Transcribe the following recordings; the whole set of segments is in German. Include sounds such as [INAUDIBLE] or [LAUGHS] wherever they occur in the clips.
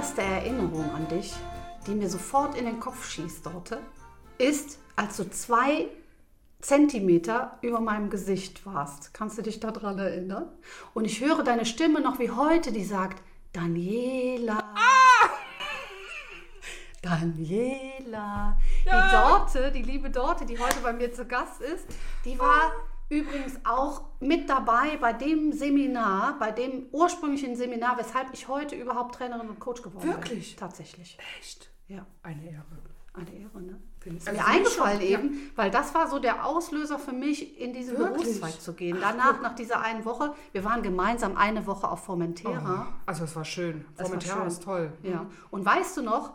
Erste Erinnerung an dich, die mir sofort in den Kopf schießt, Dorte, ist, als du zwei Zentimeter über meinem Gesicht warst. Kannst du dich daran erinnern? Und ich höre deine Stimme noch wie heute, die sagt, Daniela. Ah! Daniela. Ja. Die Dorte, die liebe Dorte, die heute bei mir zu Gast ist, die war übrigens auch mit dabei bei dem Seminar, bei dem ursprünglichen Seminar, weshalb ich heute überhaupt Trainerin und Coach geworden Wirklich? bin. Wirklich? Tatsächlich. Echt? Ja. Eine Ehre. Eine Ehre, ne? Findest Ist mir eingefallen schon? eben, weil das war so der Auslöser für mich, in diesen Wirklich? Berufszweig zu gehen. Ach, Danach, guck. nach dieser einen Woche, wir waren gemeinsam eine Woche auf Formentera. Oh, also es war schön. Das war Formentera schön. ist toll. Ja. Und weißt du noch,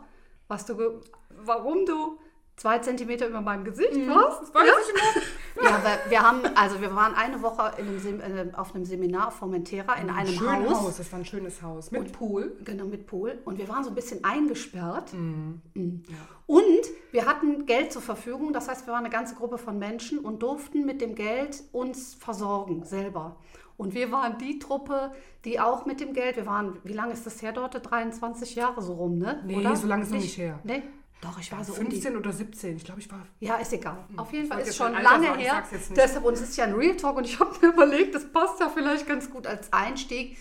was du, warum du zwei Zentimeter über meinem Gesicht warst? Das weiß ich noch. Ja, weil wir haben, also wir waren eine Woche in einem äh, auf einem Seminar auf Formentera in einem schönes Haus. Haus. Das war ein schönes Haus. Mit Pool. Genau, mit Pool. Und wir waren so ein bisschen eingesperrt. Mhm. Mhm. Und wir hatten Geld zur Verfügung. Das heißt, wir waren eine ganze Gruppe von Menschen und durften mit dem Geld uns versorgen, selber. Und wir waren die Truppe, die auch mit dem Geld, wir waren, wie lange ist das her dort? 23 Jahre so rum, ne? Nee, so lange ist noch nicht her. Nee? Doch, ich war so um die 15 oder 17. Ich glaube, ich war. ja, ist egal. Auf jeden Fall ist schon lange sagen, her. Deshalb, und es ist ja ein Real Talk und ich habe mir [LAUGHS] überlegt, das passt ja vielleicht ganz gut als Einstieg.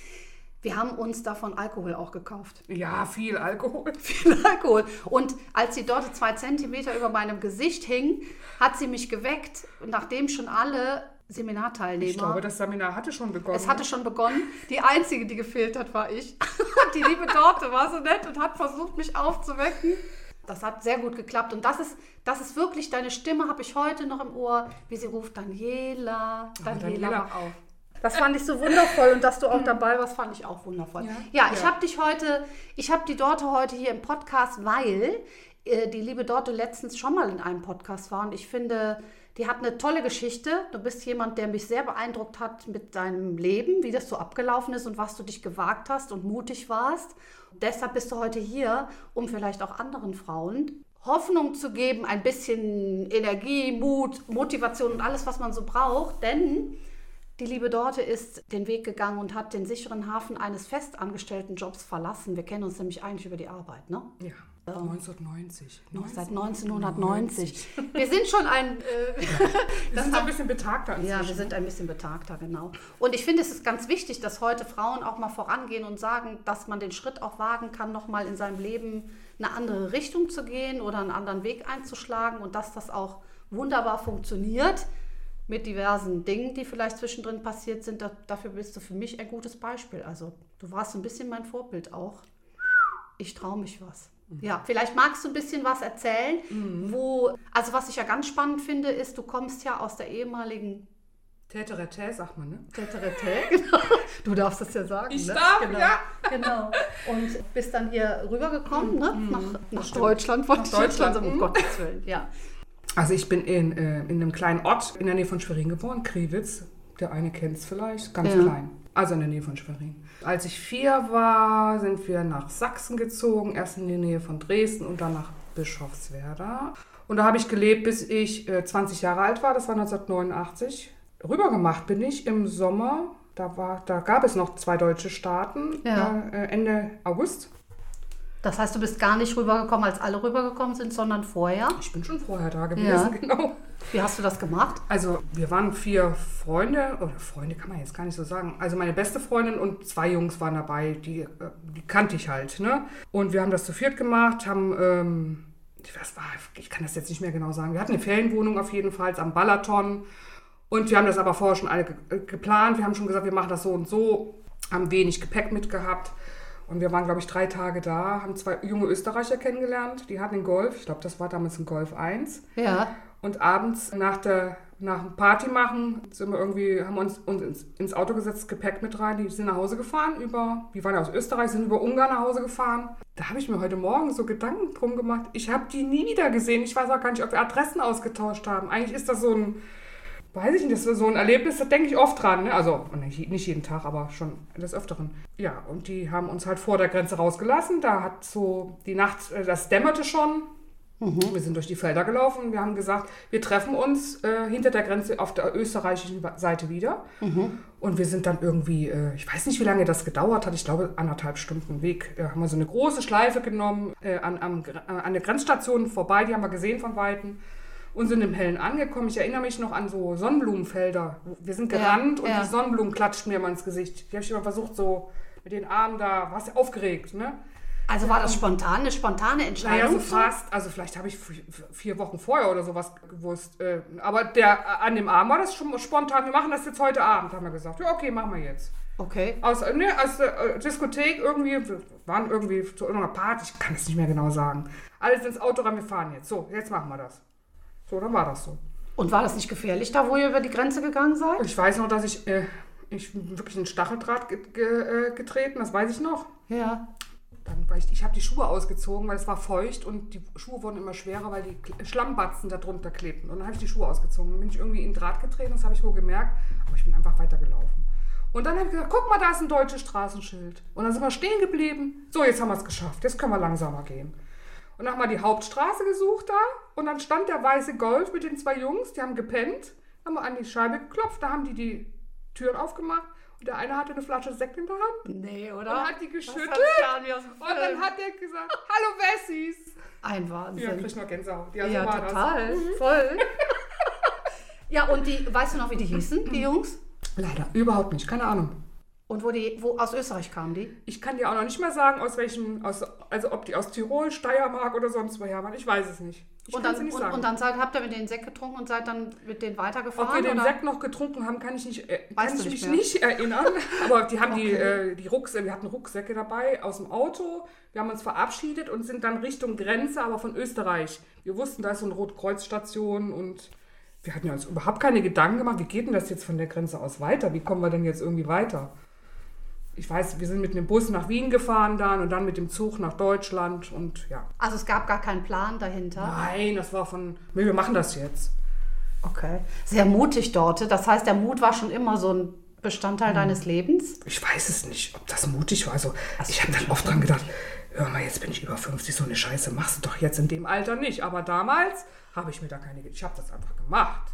Wir haben uns davon Alkohol auch gekauft. Ja, viel Alkohol. [LAUGHS] Viel Alkohol. Und als sie dort zwei Zentimeter über meinem Gesicht hing, hat sie mich geweckt, nachdem schon alle Seminarteilnehmer. Ich glaube, das Seminar hatte schon begonnen. Es hatte schon begonnen. Die einzige, die gefehlt hat, war ich. [LAUGHS] Die liebe Dorte war so nett und hat versucht, mich aufzuwecken. Das hat sehr gut geklappt. Und das ist, das ist wirklich, deine Stimme habe ich heute noch im Ohr, wie sie ruft, Daniela, Daniela, Daniela. mach auf. Das fand ich so wundervoll und dass du auch dabei warst, fand ich auch wundervoll. Ja, Ja? ich Ja. habe dich heute, ich habe die Dorte heute hier im Podcast, weil äh, die liebe Dorte letztens schon mal in einem Podcast war und ich finde, die hat eine tolle Geschichte. Du bist jemand, der mich sehr beeindruckt hat mit deinem Leben, wie das so abgelaufen ist und was du dich gewagt hast und mutig warst. Deshalb bist du heute hier, um vielleicht auch anderen Frauen Hoffnung zu geben, ein bisschen Energie, Mut, Motivation und alles, was man so braucht. Denn die liebe Dorte ist den Weg gegangen und hat den sicheren Hafen eines festangestellten Jobs verlassen. Wir kennen uns nämlich eigentlich über die Arbeit, ne? Ja. 1990. Noch seit 1990. Wir sind schon ein. Äh, Wir sind so ein bisschen betagter inzwischen. ja, wir sind ein bisschen betagter, genau. Und ich finde, es ist ganz wichtig, dass heute Frauen auch mal vorangehen und sagen, dass man den Schritt auch wagen kann, nochmal in seinem Leben eine andere Richtung zu gehen oder einen anderen Weg einzuschlagen und dass das auch wunderbar funktioniert mit diversen Dingen, die vielleicht zwischendrin passiert sind. Da, dafür bist du für mich ein gutes Beispiel. Also du warst so ein bisschen mein Vorbild auch. Ich traue mich was. Ja, vielleicht magst du ein bisschen was erzählen, wo, also was ich ja ganz spannend finde, ist, du kommst ja aus der ehemaligen Täterete, sagt man, ne? Teterete, [LAUGHS] genau. Du darfst das ja sagen. Ich ne? darf, genau. ja. Genau. Und bist dann hier rübergekommen, ne? Nach, nach Deutschland, wollte Nach ich Deutschland, sagen, um mhm. Gottes Willen, ja. Also ich bin in, äh, in einem kleinen Ort in der Nähe von Schwerin geboren, Kriwitz. Der eine kennt es vielleicht, ganz Ja. klein. Also in der Nähe von Schwerin. Als ich vier war, sind wir nach Sachsen gezogen, erst in die Nähe von Dresden und dann nach Bischofswerda. Und da habe ich gelebt, bis ich äh, 20 Jahre alt war, das war 1989. Rübergemacht bin ich im Sommer, da, war, da gab es noch zwei deutsche Staaten, Ja. äh, Ende August. Das heißt, du bist gar nicht rübergekommen, als alle rübergekommen sind, sondern vorher. Ich bin schon vorher da gewesen, Ja. [LAUGHS] genau. Wie hast du das gemacht? Also wir waren vier Freunde, oder Freunde kann man jetzt gar nicht so sagen. Also meine beste Freundin und zwei Jungs waren dabei, die, äh, die kannte ich halt. Ne? Und wir haben das zu viert gemacht, haben, ähm, was war, ich kann das jetzt nicht mehr genau sagen. Wir hatten eine Ferienwohnung auf jeden Fall am Balaton. Und wir haben das aber vorher schon alle ge äh, geplant. Wir haben schon gesagt, wir machen das so und so, haben wenig Gepäck mitgehabt. Und wir waren, glaube ich, drei Tage da, haben zwei junge Österreicher kennengelernt. Die hatten einen Golf. Ich glaube, das war damals ein Golf 1. Ja. Und abends nach der nach dem Party machen sind wir irgendwie, haben uns, uns ins, ins Auto gesetzt, Gepäck mit rein, die sind nach Hause gefahren über, die waren ja aus Österreich, sind über Ungarn nach Hause gefahren. Da habe ich mir heute Morgen so Gedanken drum gemacht. Ich habe die nie wieder gesehen. Ich weiß auch gar nicht, ob wir Adressen ausgetauscht haben. Eigentlich ist das so ein, weiß ich nicht, das ist so ein Erlebnis, da denke ich oft dran. Ne? Also nicht jeden Tag, aber schon des Öfteren. Ja, und die haben uns halt vor der Grenze rausgelassen. Da hat so die Nacht, äh, das dämmerte schon. Mhm. Wir sind durch die Felder gelaufen und wir haben gesagt, wir treffen uns äh, hinter der Grenze auf der österreichischen Seite wieder. Mhm. Und wir sind dann irgendwie, äh, ich weiß nicht, wie lange das gedauert hat, ich glaube anderthalb Stunden Weg. Äh, haben wir so eine große Schleife genommen äh, an, am, an der Grenzstation vorbei, die haben wir gesehen von Weitem und sind im Hellen angekommen. Ich erinnere mich noch an so Sonnenblumenfelder. Wir sind gerannt ja, und ja. die Sonnenblumen klatschten mir mal ins Gesicht. Die habe ich immer versucht, so mit den Armen da, warst aufgeregt, ne? Also war das spontan, eine spontane Entscheidung? Naja, so fast. Also vielleicht habe ich vier Wochen vorher oder sowas gewusst. Äh, aber der, an dem Abend war das schon spontan. Wir machen das jetzt heute Abend, haben wir gesagt. Ja, okay, machen wir jetzt. Okay. Aus, ne, aus der äh, Diskothek irgendwie, wir waren irgendwie zu irgendeiner Party, ich kann es nicht mehr genau sagen. Alles ins Auto rein, wir fahren jetzt. So, jetzt machen wir das. So, dann war das so. Und war das nicht gefährlich da, wo ihr über die Grenze gegangen seid? Ich weiß noch, dass ich, äh, ich wirklich in Stacheldraht ge ge äh, getreten, das weiß ich noch. Ja. Dann war ich, ich habe die Schuhe ausgezogen, weil es war feucht und die Schuhe wurden immer schwerer, weil die Schlammbatzen darunter klebten. Und dann habe ich die Schuhe ausgezogen. Dann bin ich irgendwie in Draht getreten, das habe ich wohl gemerkt, aber ich bin einfach weitergelaufen. Und dann habe ich gesagt, guck mal, da ist ein deutsches Straßenschild. Und dann sind wir stehen geblieben. So, jetzt haben wir es geschafft. Jetzt können wir langsamer gehen. Und dann haben wir die Hauptstraße gesucht da. Und dann stand der weiße Golf mit den zwei Jungs, die haben gepennt. Haben wir an die Scheibe geklopft, da haben die die Türen aufgemacht. Der eine hatte eine Flasche Sekt in der Hand. Nee, oder? Und hat die geschüttelt. Und dann hat der gesagt, hallo Wessis. Ein Wahnsinn. Ja, krieg noch Gänsehaut. Ja, so ja total. Das. Mhm. Voll. ja, und die, weißt du noch, wie die hießen, die Jungs? Leider, überhaupt nicht. Keine Ahnung. Und wo die, wo aus Österreich kamen die? Ich kann dir auch noch nicht mal sagen, aus welchem, aus, also ob die aus Tirol, Steiermark oder sonst woher waren. Ich weiß es nicht. Ich und dann, nicht und, und, dann seid, habt ihr mit denen Sekt getrunken und seid dann mit denen weitergefahren? Ob wir den oder? Sekt noch getrunken haben, kann ich, nicht, äh, kann ich mich mehr? nicht erinnern. [LAUGHS] Aber die haben okay. die, äh, die Rucksäcke, wir hatten Rucksäcke dabei aus dem Auto. Wir haben uns verabschiedet und sind dann Richtung Grenze, aber von Österreich. Wir wussten, da ist so eine Rotkreuzstation und wir hatten ja uns überhaupt keine Gedanken gemacht, wie geht denn das jetzt von der Grenze aus weiter? Wie kommen wir denn jetzt irgendwie weiter? Ich weiß, wir sind mit dem Bus nach Wien gefahren dann und dann mit dem Zug nach Deutschland und ja. Also es gab gar keinen Plan dahinter? Nein, das war von, wir machen das jetzt. Okay. Sehr mutig dort. Das heißt, der Mut war schon immer so ein Bestandteil hm. deines Lebens? Ich weiß es nicht, ob das mutig war. Also, also ich habe dann oft dran gedacht, hör mal, jetzt bin ich über 50, so eine Scheiße machst du doch jetzt in dem Alter nicht. Aber damals habe ich mir da keine, ich habe das einfach gemacht.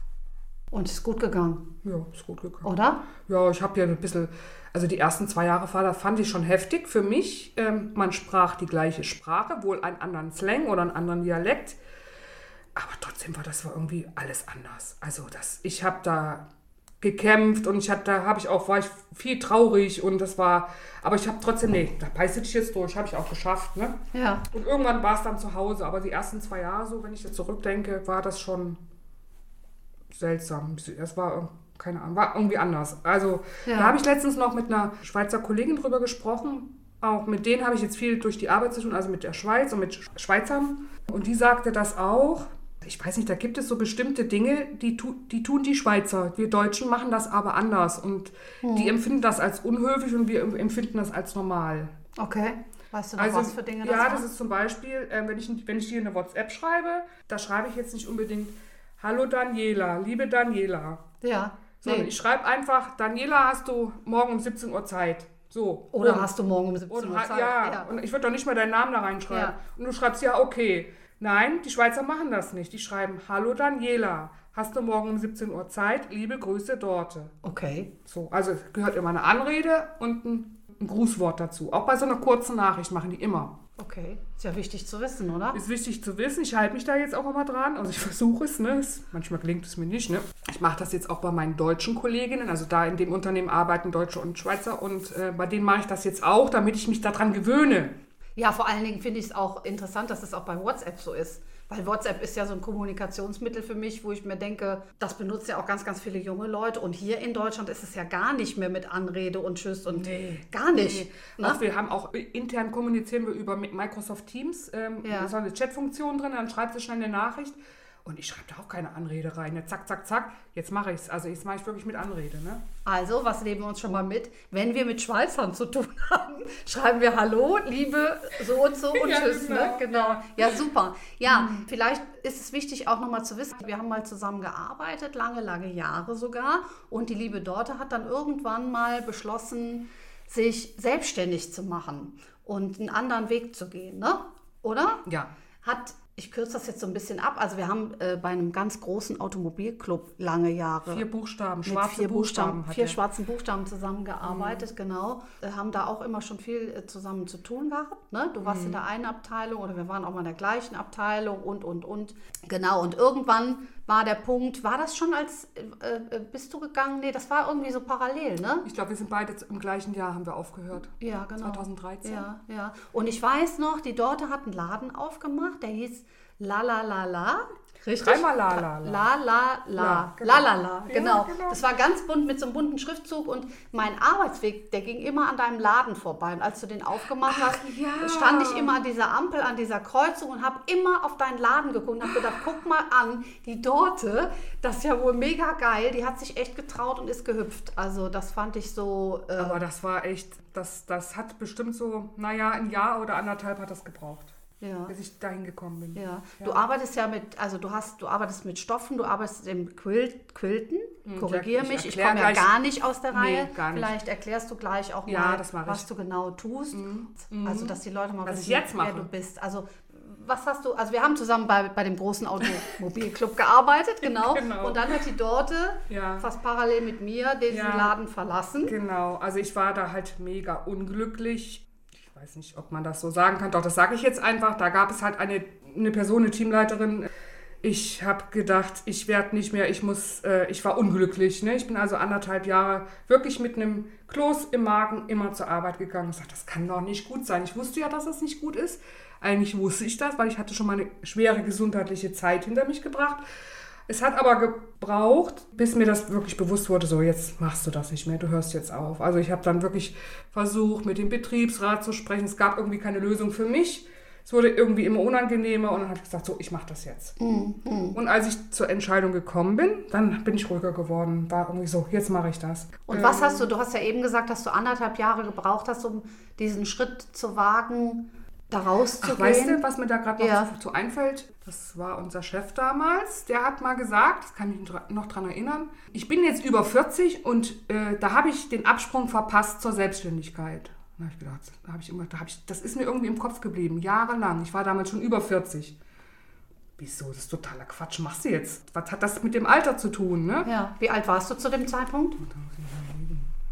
Und ist gut gegangen? Ja, ist gut gegangen. Oder? Ja, ich habe ja ein bisschen also die ersten zwei Jahre fand ich schon heftig für mich. Ähm, man sprach die gleiche Sprache, wohl einen anderen Slang oder einen anderen Dialekt. Aber trotzdem war das war irgendwie alles anders. Also das, ich habe da gekämpft und ich hatte, da habe ich auch, war ich viel traurig und das war, aber ich habe trotzdem, nee, da beiße ich jetzt durch, habe ich auch geschafft, ne? Ja. Und irgendwann war es dann zu Hause, aber die ersten zwei Jahre so, wenn ich jetzt zurückdenke, war das schon seltsam. Es war keine Ahnung, war irgendwie anders. Also ja. da habe ich letztens noch mit einer Schweizer Kollegin drüber gesprochen. Auch mit denen habe ich jetzt viel durch die Arbeit zu tun, also mit der Schweiz und mit Schweizern. Und die sagte das auch. Ich weiß nicht, da gibt es so bestimmte Dinge, die, tu, die tun die Schweizer. Wir Deutschen machen das aber anders. Und hm. die empfinden das als unhöflich und wir empfinden das als normal. Okay. Weißt du noch, also, was für Dinge das Ja, das ist zum Beispiel, äh, wenn, ich, wenn ich dir eine WhatsApp schreibe, da schreibe ich jetzt nicht unbedingt Hallo Daniela, liebe Daniela. Ja. Sondern nee. ich schreibe einfach, Daniela, hast du morgen um 17 Uhr Zeit? So. Oder und, hast du morgen um 17 Uhr Zeit? Ja, ja. und ich würde doch nicht mal deinen Namen da reinschreiben. Ja. Und du schreibst, ja, okay. Nein, die Schweizer machen das nicht. Die schreiben, hallo Daniela, hast du morgen um 17 Uhr Zeit? Liebe Grüße, Dorte. Okay. So, also gehört immer eine Anrede und ein, ein Grußwort dazu. Auch bei so einer kurzen Nachricht machen die immer. Okay, ist ja wichtig zu wissen, oder? Ist wichtig zu wissen. Ich halte mich da jetzt auch immer dran. Also ich versuche es, ne? manchmal gelingt es mir nicht, ne? Ich mache das jetzt auch bei meinen deutschen Kolleginnen. Also da in dem Unternehmen arbeiten Deutsche und Schweizer und äh, bei denen mache ich das jetzt auch, damit ich mich daran gewöhne. Ja, vor allen Dingen finde ich es auch interessant, dass es auch bei WhatsApp so ist Weil WhatsApp ist ja so ein Kommunikationsmittel für mich, wo ich mir denke, das benutzen ja auch ganz, ganz viele junge Leute. Und hier in Deutschland ist es ja gar nicht mehr mit Anrede und Tschüss und Nee. gar nicht. Ne? Auch wir haben auch intern kommunizieren wir über Microsoft Teams. Ähm, Ja. Da ist eine Chatfunktion drin, dann schreibt sie schnell eine Nachricht. Und ich schreibe da auch keine Anrede rein. Ne? Zack, zack, zack. Jetzt mache ich es. Also jetzt mache ich wirklich mit Anrede. Ne? Also, was nehmen wir uns schon mal mit? Wenn wir mit Schweizern zu tun [LAUGHS] haben, schreiben wir Hallo, liebe so und so [LAUGHS] und Ja, Tschüss. genau. Ne? genau. Ja, super. Ja, vielleicht ist es wichtig auch nochmal zu wissen, wir haben mal zusammen gearbeitet, lange, lange Jahre sogar. Und die liebe Dorte hat dann irgendwann mal beschlossen, sich selbstständig zu machen und einen anderen Weg zu gehen. Ne? Oder? Ja. Hat, ich kürze das jetzt so ein bisschen ab, also wir haben äh, bei einem ganz großen Automobilclub lange Jahre Vier Buchstaben, mit schwarze vier Buchstaben, Buchstaben. vier er. Mhm. schwarzen Buchstaben zusammengearbeitet, genau. Äh, haben da auch immer schon viel äh, zusammen zu tun gehabt. Ne? Du warst Mhm. in der einen Abteilung oder wir waren auch mal in der gleichen Abteilung und, und, und. Genau, und irgendwann war der Punkt, war das schon als, äh, äh, bist du gegangen? Nee, das war irgendwie so parallel, ne? Ich glaube, wir sind beide im gleichen Jahr haben wir aufgehört. Ja, genau. 2013. Ja, ja. Und ich weiß noch, die Dorte hat einen Laden aufgemacht, der hieß La La La La. Richtig? Dreimal La La La. La La La. Genau. La La La, genau. genau. Das war ganz bunt mit so einem bunten Schriftzug und mein Arbeitsweg, der ging immer an deinem Laden vorbei. Und als du den aufgemacht hast, ja. stand ich immer an dieser Ampel, an dieser Kreuzung und habe immer auf deinen Laden geguckt und habe gedacht, guck mal an, die Dorte, das ist ja wohl mega geil. Die hat sich echt getraut und ist gehüpft. Also das fand ich so... Äh, Aber das war echt, das, das hat bestimmt so, naja, ein Jahr oder anderthalb hat das gebraucht, ja. bis ich dahin gekommen bin. Ja. du arbeitest ja mit, also du hast, du arbeitest mit Stoffen, du arbeitest im Quilt, Quilten. Korrigiere ich mich, ich komme ja gar nicht aus der Nee, Reihe. gar nicht. Vielleicht erklärst du gleich auch Ja, mal, was du genau tust. Also dass die Leute mal Was wissen, jetzt wer mache. du bist. Also was hast du, also wir haben zusammen bei, bei dem großen Automobilclub gearbeitet, [LAUGHS] genau. Genau. Und dann hat die Dorte Ja. fast parallel mit mir diesen Ja. Laden verlassen. Genau, also ich war da halt mega unglücklich. Weiß nicht, ob man das so sagen kann, doch das sage ich jetzt einfach. Da gab es halt eine, eine Person, eine Teamleiterin. Ich habe gedacht, ich werde nicht mehr, ich muss, äh, ich war unglücklich. Ne? Ich bin also anderthalb Jahre wirklich mit einem Kloß im Magen immer zur Arbeit gegangen und sagte, das kann doch nicht gut sein. Ich wusste ja, dass das nicht gut ist. Eigentlich wusste ich das, weil ich hatte schon mal eine schwere gesundheitliche Zeit hinter mich gebracht. Es hat aber gebraucht, bis mir das wirklich bewusst wurde, so jetzt machst du das nicht mehr, du hörst jetzt auf. Also ich habe dann wirklich versucht, mit dem Betriebsrat zu sprechen. Es gab irgendwie keine Lösung für mich. Es wurde irgendwie immer unangenehmer und dann habe ich gesagt, so, ich mache das jetzt. Und als ich zur Entscheidung gekommen bin, dann bin ich ruhiger geworden. War irgendwie so, jetzt mache ich das. Und was hast du, du hast ja eben gesagt, dass du anderthalb Jahre gebraucht hast, um diesen Schritt zu wagen, da rauszugehen. Ach, weißt du, was mir da gerade noch Ja. zu, einfällt? Das war unser Chef damals. Der hat mal gesagt, das kann ich noch dran erinnern, ich bin jetzt über 40 und äh, da habe ich den Absprung verpasst zur Selbstständigkeit. Da habe ich gedacht, da habe ich immer, da habe ich, das ist mir irgendwie im Kopf geblieben, jahrelang. Ich war damals schon über 40. Wieso? Das ist totaler Quatsch. Machst du jetzt? Was hat das mit dem Alter zu tun, ne? Ja. Wie alt warst du zu dem Zeitpunkt?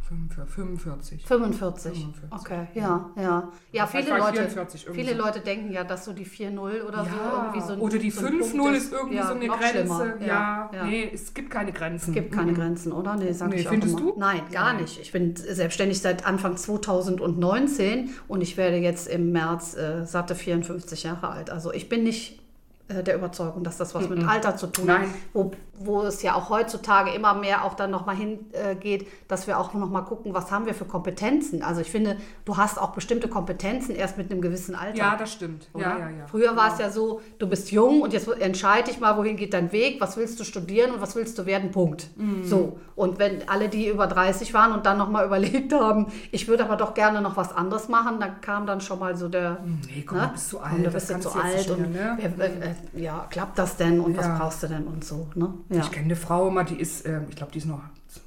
45. 45. 45, Okay, ja, ja. Ja, Vielleicht viele Leute, 44 irgendwie viele so. Leute denken ja, dass so die 4-0 oder so Ja, irgendwie so ein oder die so ein 5-0 Punkt ist irgendwie ja, so eine Grenze. Ja, ja. nee, es gibt keine Grenzen. Es gibt keine Grenzen, oder? Nee, sag Nee, ich auch findest immer. du? Nein, gar Nein. nicht. Ich bin selbstständig seit Anfang 2019 und ich werde jetzt im März äh, satte 54 Jahre alt. Also ich bin nicht der Überzeugung, dass das was mit Alter zu tun hat. Wo, wo es ja auch heutzutage immer mehr auch dann nochmal hingeht, äh, dass wir auch nochmal gucken, was haben wir für Kompetenzen. Also ich finde, du hast auch bestimmte Kompetenzen erst mit einem gewissen Alter. Ja, das stimmt. Ja, ja, ja. Früher war es ja so, du bist jung und jetzt entscheide dich mal, wohin geht dein Weg, was willst du studieren und was willst du werden, Punkt. Mhm. So. Und wenn alle, die über 30 waren und dann nochmal [LAUGHS] überlegt haben, ich würde aber doch gerne noch was anderes machen, dann kam dann schon mal so der, Nee, komm, ne? du bist zu Komm, alt, du das bist zu du alt und mehr, ne? äh, äh, ja, klappt das denn und was Ja. brauchst du denn und so. Ne? Ja. Ich kenne eine Frau immer, die ist, ähm, ich glaube, die ist noch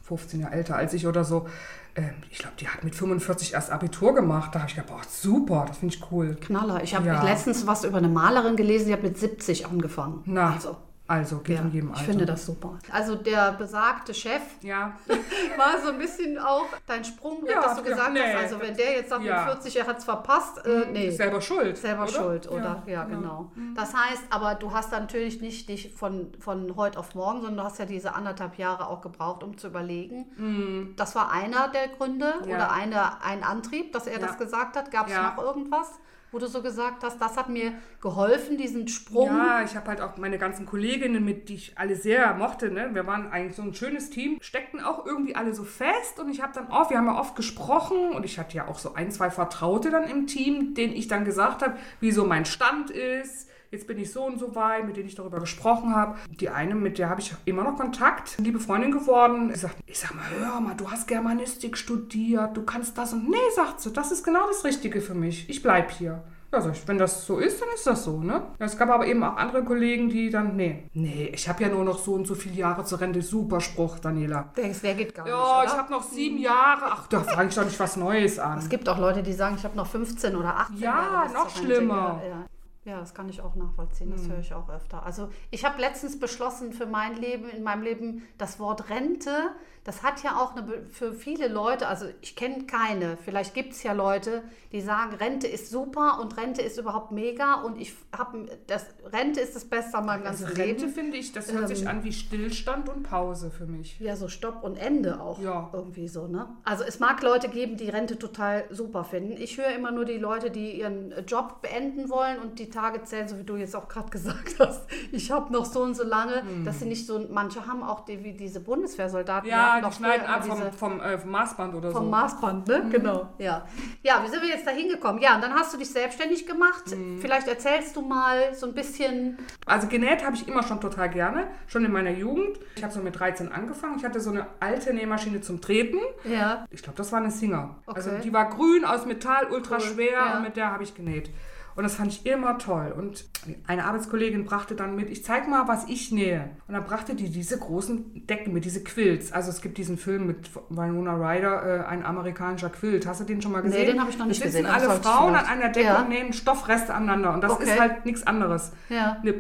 15 Jahre älter als ich oder so. Ähm, ich glaube, die hat mit 45 erst Abitur gemacht. Da habe ich gedacht, boah, super, das finde ich cool. Knaller. Ich habe Ja. letztens was über eine Malerin gelesen, die hat mit 70 angefangen. Na, also, also geht ja, in jedem ich Alter. finde das super. Also der besagte Chef Ja, [LAUGHS] war so ein bisschen auch dein Sprungbrett, Ja, dass du gesagt nee, hast, also wenn der jetzt sagt, ja. mit 40, er hat es verpasst, äh, nee. ist selber schuld. Selber oder? schuld, oder? Ja, Ja, genau. Das heißt, aber du hast dann natürlich nicht dich von, von heute auf morgen, sondern du hast ja diese anderthalb Jahre auch gebraucht, um zu überlegen. Das war einer der Gründe Mhm. Oder eine, ein Antrieb, dass er das gesagt hat. Gab es noch irgendwas? Wo du so gesagt hast, das hat mir geholfen, diesen Sprung. Ja, ich habe halt auch meine ganzen Kolleginnen, mit die ich alle sehr mochte, ne? wir waren eigentlich so ein schönes Team, steckten auch irgendwie alle so fest und ich habe dann oft, wir haben ja oft gesprochen und ich hatte ja auch so ein, zwei Vertraute dann im Team, denen ich dann gesagt habe, wie so mein Stand ist, jetzt bin ich so und so weit, mit denen ich darüber gesprochen habe. Die eine, mit der habe ich immer noch Kontakt, liebe Freundin geworden. Sie sagt, ich sag mal, hör mal, du hast Germanistik studiert, du kannst das und nee, sagt sie, das ist genau das Richtige für mich. Ich bleib hier. Ja, ich, wenn das so ist, dann ist das so, ne? Es gab aber eben auch andere Kollegen, die dann, nee, nee, ich habe ja nur noch so und so viele Jahre zur Rente. Super Spruch, Daniela. Denkst, wer geht gar Ja, nicht, oder? ich habe noch sieben Jahre. Ach, da fange ich doch nicht was Neues an. Es gibt auch Leute, die sagen, ich habe noch 15 oder 18 Ja, Jahre. bis noch schlimmer. Ja, ja. das kann ich auch nachvollziehen. Hm. Das höre ich auch öfter. Also ich habe letztens beschlossen für mein Leben, in meinem Leben, das Wort Rente, das hat ja auch eine, für viele Leute, also ich kenne keine, vielleicht gibt es ja Leute, die sagen, Rente ist super und Rente ist überhaupt mega und ich habe, das Rente ist das Beste an meinem ganzen Also Rente Leben. finde ich, das hört sich Ähm. an wie Stillstand und Pause für mich. Ja, so Stopp und Ende auch Ja. irgendwie so, ne? Also es mag Leute geben, die Rente total super finden. Ich höre immer nur die Leute, die ihren Job beenden wollen und die Tage zählen, so wie du jetzt auch gerade [LAUGHS] gesagt hast. Ich habe noch so und so lange, dass sie nicht so, manche haben auch die, wie diese Bundeswehrsoldaten. Hm. Ja, hatten die schneiden ab vom, vom, äh, vom Maßband oder vom so. Maßband, ne? Genau, ja. Ja, wie sind wir jetzt da hingekommen? Ja, und dann hast du dich selbstständig gemacht. Mhm. Vielleicht erzählst du mal so ein bisschen. Also genäht habe ich immer schon total gerne, schon in meiner Jugend. Ich habe so mit 13 angefangen. Ich hatte so eine alte Nähmaschine zum Treten. Ja. Ich glaube, das war eine Singer. Also Okay. die war grün, aus Metall, ultra Cool, schwer ja. und mit der habe ich genäht. Und das fand ich immer toll. Und eine Arbeitskollegin brachte dann mit, ich zeig mal, was ich nähe. Und dann brachte die diese großen Decken mit, diese Quilts. Also es gibt diesen Film mit Winona Ryder, äh, ein amerikanischer Quilt. Hast du den schon mal Nee, gesehen? den habe ich noch nicht Da sitzen gesehen, alle Frauen an einer Decke Ja. und nähen Stoffreste aneinander. Und das Okay. ist halt nichts anderes. Ja. Eine,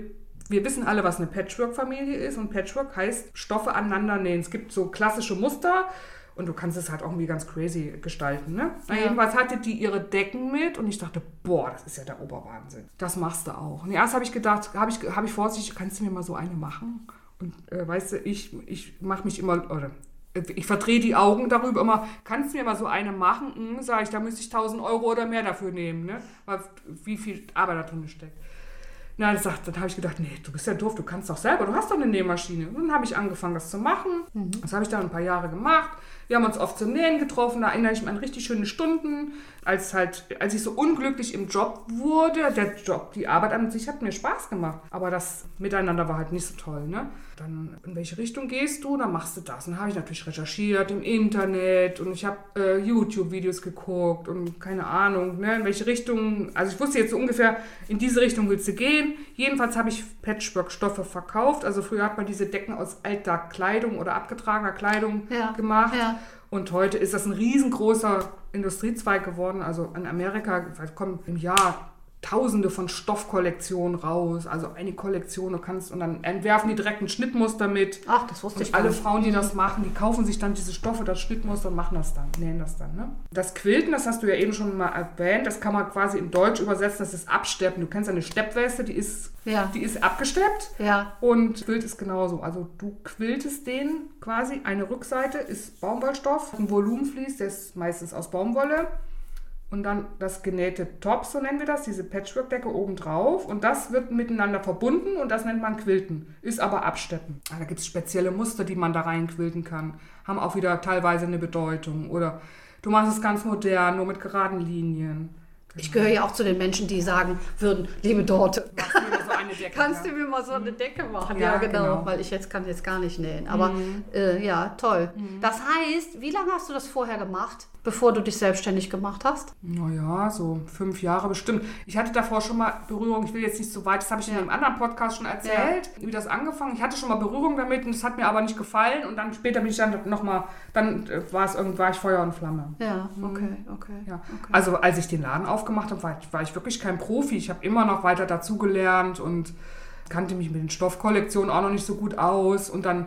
wir wissen alle, was eine Patchwork-Familie ist. Und Patchwork heißt Stoffe aneinander nähen. Es gibt so klassische Muster. Und du kannst es halt auch irgendwie ganz crazy gestalten, ne? Ja. jedenfalls hatte die ihre Decken mit und ich dachte, boah, das ist ja der Oberwahnsinn. Das machst du auch. Und erst habe ich gedacht, habe ich, hab ich vorsichtig, kannst du mir mal so eine machen? Und äh, weißt du, ich, ich mache mich immer, oder ich verdrehe die Augen darüber immer, kannst du mir mal so eine machen? Hm, sag ich, da müsste ich 1000 Euro oder mehr dafür nehmen, ne? Weil, wie viel Arbeit da drin steckt. Na, das sagt, dann habe ich gedacht, nee, du bist ja doof, du kannst doch selber, du hast doch eine Nähmaschine. Und dann habe ich angefangen, das zu machen. Das habe ich dann ein paar Jahre gemacht. Wir haben uns oft zum Nähen getroffen, da erinnere ich mich an richtig schöne Stunden. Als, halt, als ich so unglücklich im Job wurde, der Job, die Arbeit an sich hat mir Spaß gemacht. Aber das Miteinander war halt nicht so toll. Ne? Dann, in welche Richtung gehst du? Dann machst du das. Und dann habe ich natürlich recherchiert im Internet und ich habe äh, YouTube-Videos geguckt und keine Ahnung, ne, in welche Richtung. Also ich wusste jetzt so ungefähr, in diese Richtung willst du gehen. Jedenfalls habe ich Patchwork-Stoffe verkauft. Also früher hat man diese Decken aus alter Kleidung oder abgetragener Kleidung Ja, gemacht. ja. Und heute ist das ein riesengroßer Industriezweig geworden. Also in Amerika kommen im Jahr Tausende von Stoffkollektionen raus. Also eine Kollektion, du kannst, und dann entwerfen die direkt ein Schnittmuster mit. Ach, das wusste ich Und gar alle nicht. Frauen, die das machen, die kaufen sich dann diese Stoffe, das Schnittmuster und machen das dann, nähen das dann. Ne? Das Quilten, das hast du ja eben schon mal erwähnt, das kann man quasi in Deutsch übersetzen, das ist Absteppen. Du kennst eine Steppweste, die ist, Ja. die ist abgesteppt. Ja. Und Quilt ist genauso. Also du quiltest den quasi. Eine Rückseite ist Baumwollstoff, ein Volumenvlies, der ist meistens aus Baumwolle. Und dann das genähte Top, so nennen wir das, diese Patchwork-Decke obendrauf. Und das wird miteinander verbunden und das nennt man Quilten. Ist aber Absteppen. Ah, Da gibt es spezielle Muster, die man da reinquilten kann. Haben auch wieder teilweise eine Bedeutung. Oder du machst es ganz modern, nur mit geraden Linien. Ich gehöre ja auch zu den Menschen, die sagen würden, liebe Dorte, Machst du mir so eine Decke, [LAUGHS] kannst du mir mal so eine Decke machen? Ja, Ja, genau, genau. Mhm. weil ich jetzt kann jetzt gar nicht nähen. Aber äh, ja, toll. Das heißt, wie lange hast du das vorher gemacht, bevor du dich selbstständig gemacht hast? Naja, so fünf Jahre bestimmt. Ich hatte davor schon mal Berührung, ich will jetzt nicht so weit, das habe ich in Ja. einem anderen Podcast schon erzählt, wie das angefangen. Ich hatte schon mal Berührung damit und es hat mir aber nicht gefallen und dann später bin ich dann nochmal, dann äh, war es irgendwann, war ich Feuer und Flamme. Ja, okay, okay. Ja. okay. Also als ich den Laden aufgemacht habe, war ich, war ich wirklich kein Profi. Ich habe immer noch weiter dazugelernt und kannte mich mit den Stoffkollektionen auch noch nicht so gut aus. Und dann,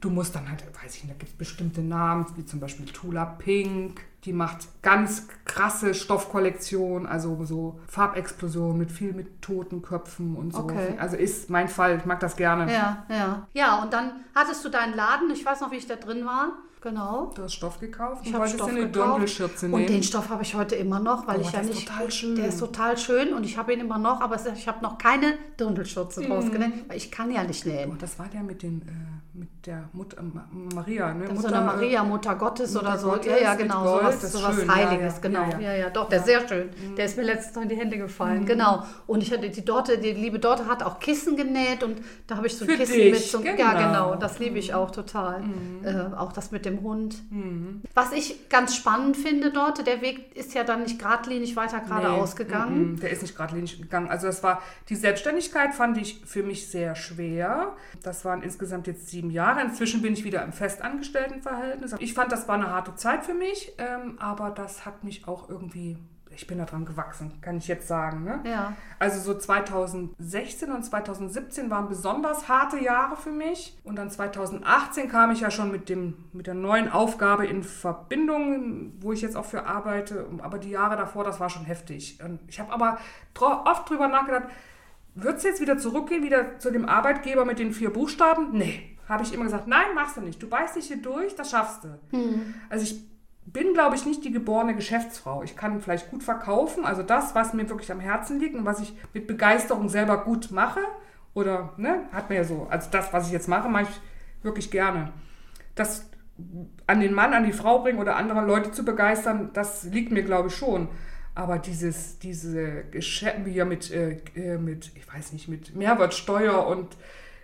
du musst dann halt, weiß ich nicht, da gibt es bestimmte Namen, wie zum Beispiel Tula Pink, Die macht ganz krasse Stoffkollektion, also so Farbexplosion mit viel mit toten Köpfen und so. Okay. Also ist mein Fall, ich mag das gerne. Ja, ja. Ja, und dann hattest du deinen Laden, ich weiß noch, wie ich da drin war. Genau. Du hast Stoff gekauft Ich und habe wolltest Stoff eine. Dirndl-Schürze Und nehmen. den Stoff habe ich heute immer noch, weil Oh, ich ja nicht. total schön. Der ist total schön und ich habe ihn immer noch, aber ich habe noch keine Dirndlschürze Mhm. draus genäht, weil ich kann ja nicht Oh, nähen. das war der mit den äh, mit der Mutter Ma- Maria, ne? Das ist so Mutter, eine Maria, Mutter Gottes Mutter oder so. Gottes ja, ja, genau. Gold, sowas sowas schön. Heiliges, ja, genau. ja, Ja, ja. ja, doch, der ist sehr schön. Der ist mir letztens noch in die Hände gefallen, genau. Und ich hatte die Dorte, die liebe Dorte hat auch Kissen genäht und da habe ich so ein Für Kissen dich, mit so Ja, genau. genau. Das liebe ich auch total. Äh, auch das mit dem Hund. Was ich ganz spannend finde dort, der Weg ist ja dann nicht geradlinig weiter geradeaus gegangen. mm, mm, Der ist nicht geradlinig gegangen. Also das war, die Selbstständigkeit fand ich für mich sehr schwer. Das waren insgesamt jetzt sieben Jahre. Inzwischen bin ich wieder im Festangestelltenverhältnis. Ich fand, das war eine harte Zeit für mich, ähm, aber das hat mich auch irgendwie, ich bin daran gewachsen, kann ich jetzt sagen. Ne? Ja. Also so 2016 und 2017 waren besonders harte Jahre für mich. Und dann 2018 kam ich ja schon mit, dem, mit der neuen Aufgabe in Verbindung, wo ich jetzt auch für arbeite. Aber die Jahre davor, das war schon heftig. Und ich habe aber oft drüber nachgedacht, wird es jetzt wieder zurückgehen, wieder zu dem Arbeitgeber mit den vier Buchstaben? Nee. Habe ich immer gesagt, nein, machst du nicht. Du beißt dich hier durch, das schaffst du. Also ich bin, glaube ich, nicht die geborene Geschäftsfrau. Ich kann vielleicht gut verkaufen, also das, was mir wirklich am Herzen liegt und was ich mit Begeisterung selber gut mache. Oder, ne, hat mir ja so, also das, was ich jetzt mache, mache ich wirklich gerne. Das an den Mann, an die Frau bringen oder andere Leute zu begeistern, das liegt mir, glaube ich, schon. Aber dieses, diese Geschäfte hier mit, äh, äh, mit, ich weiß nicht, mit Mehrwertsteuer und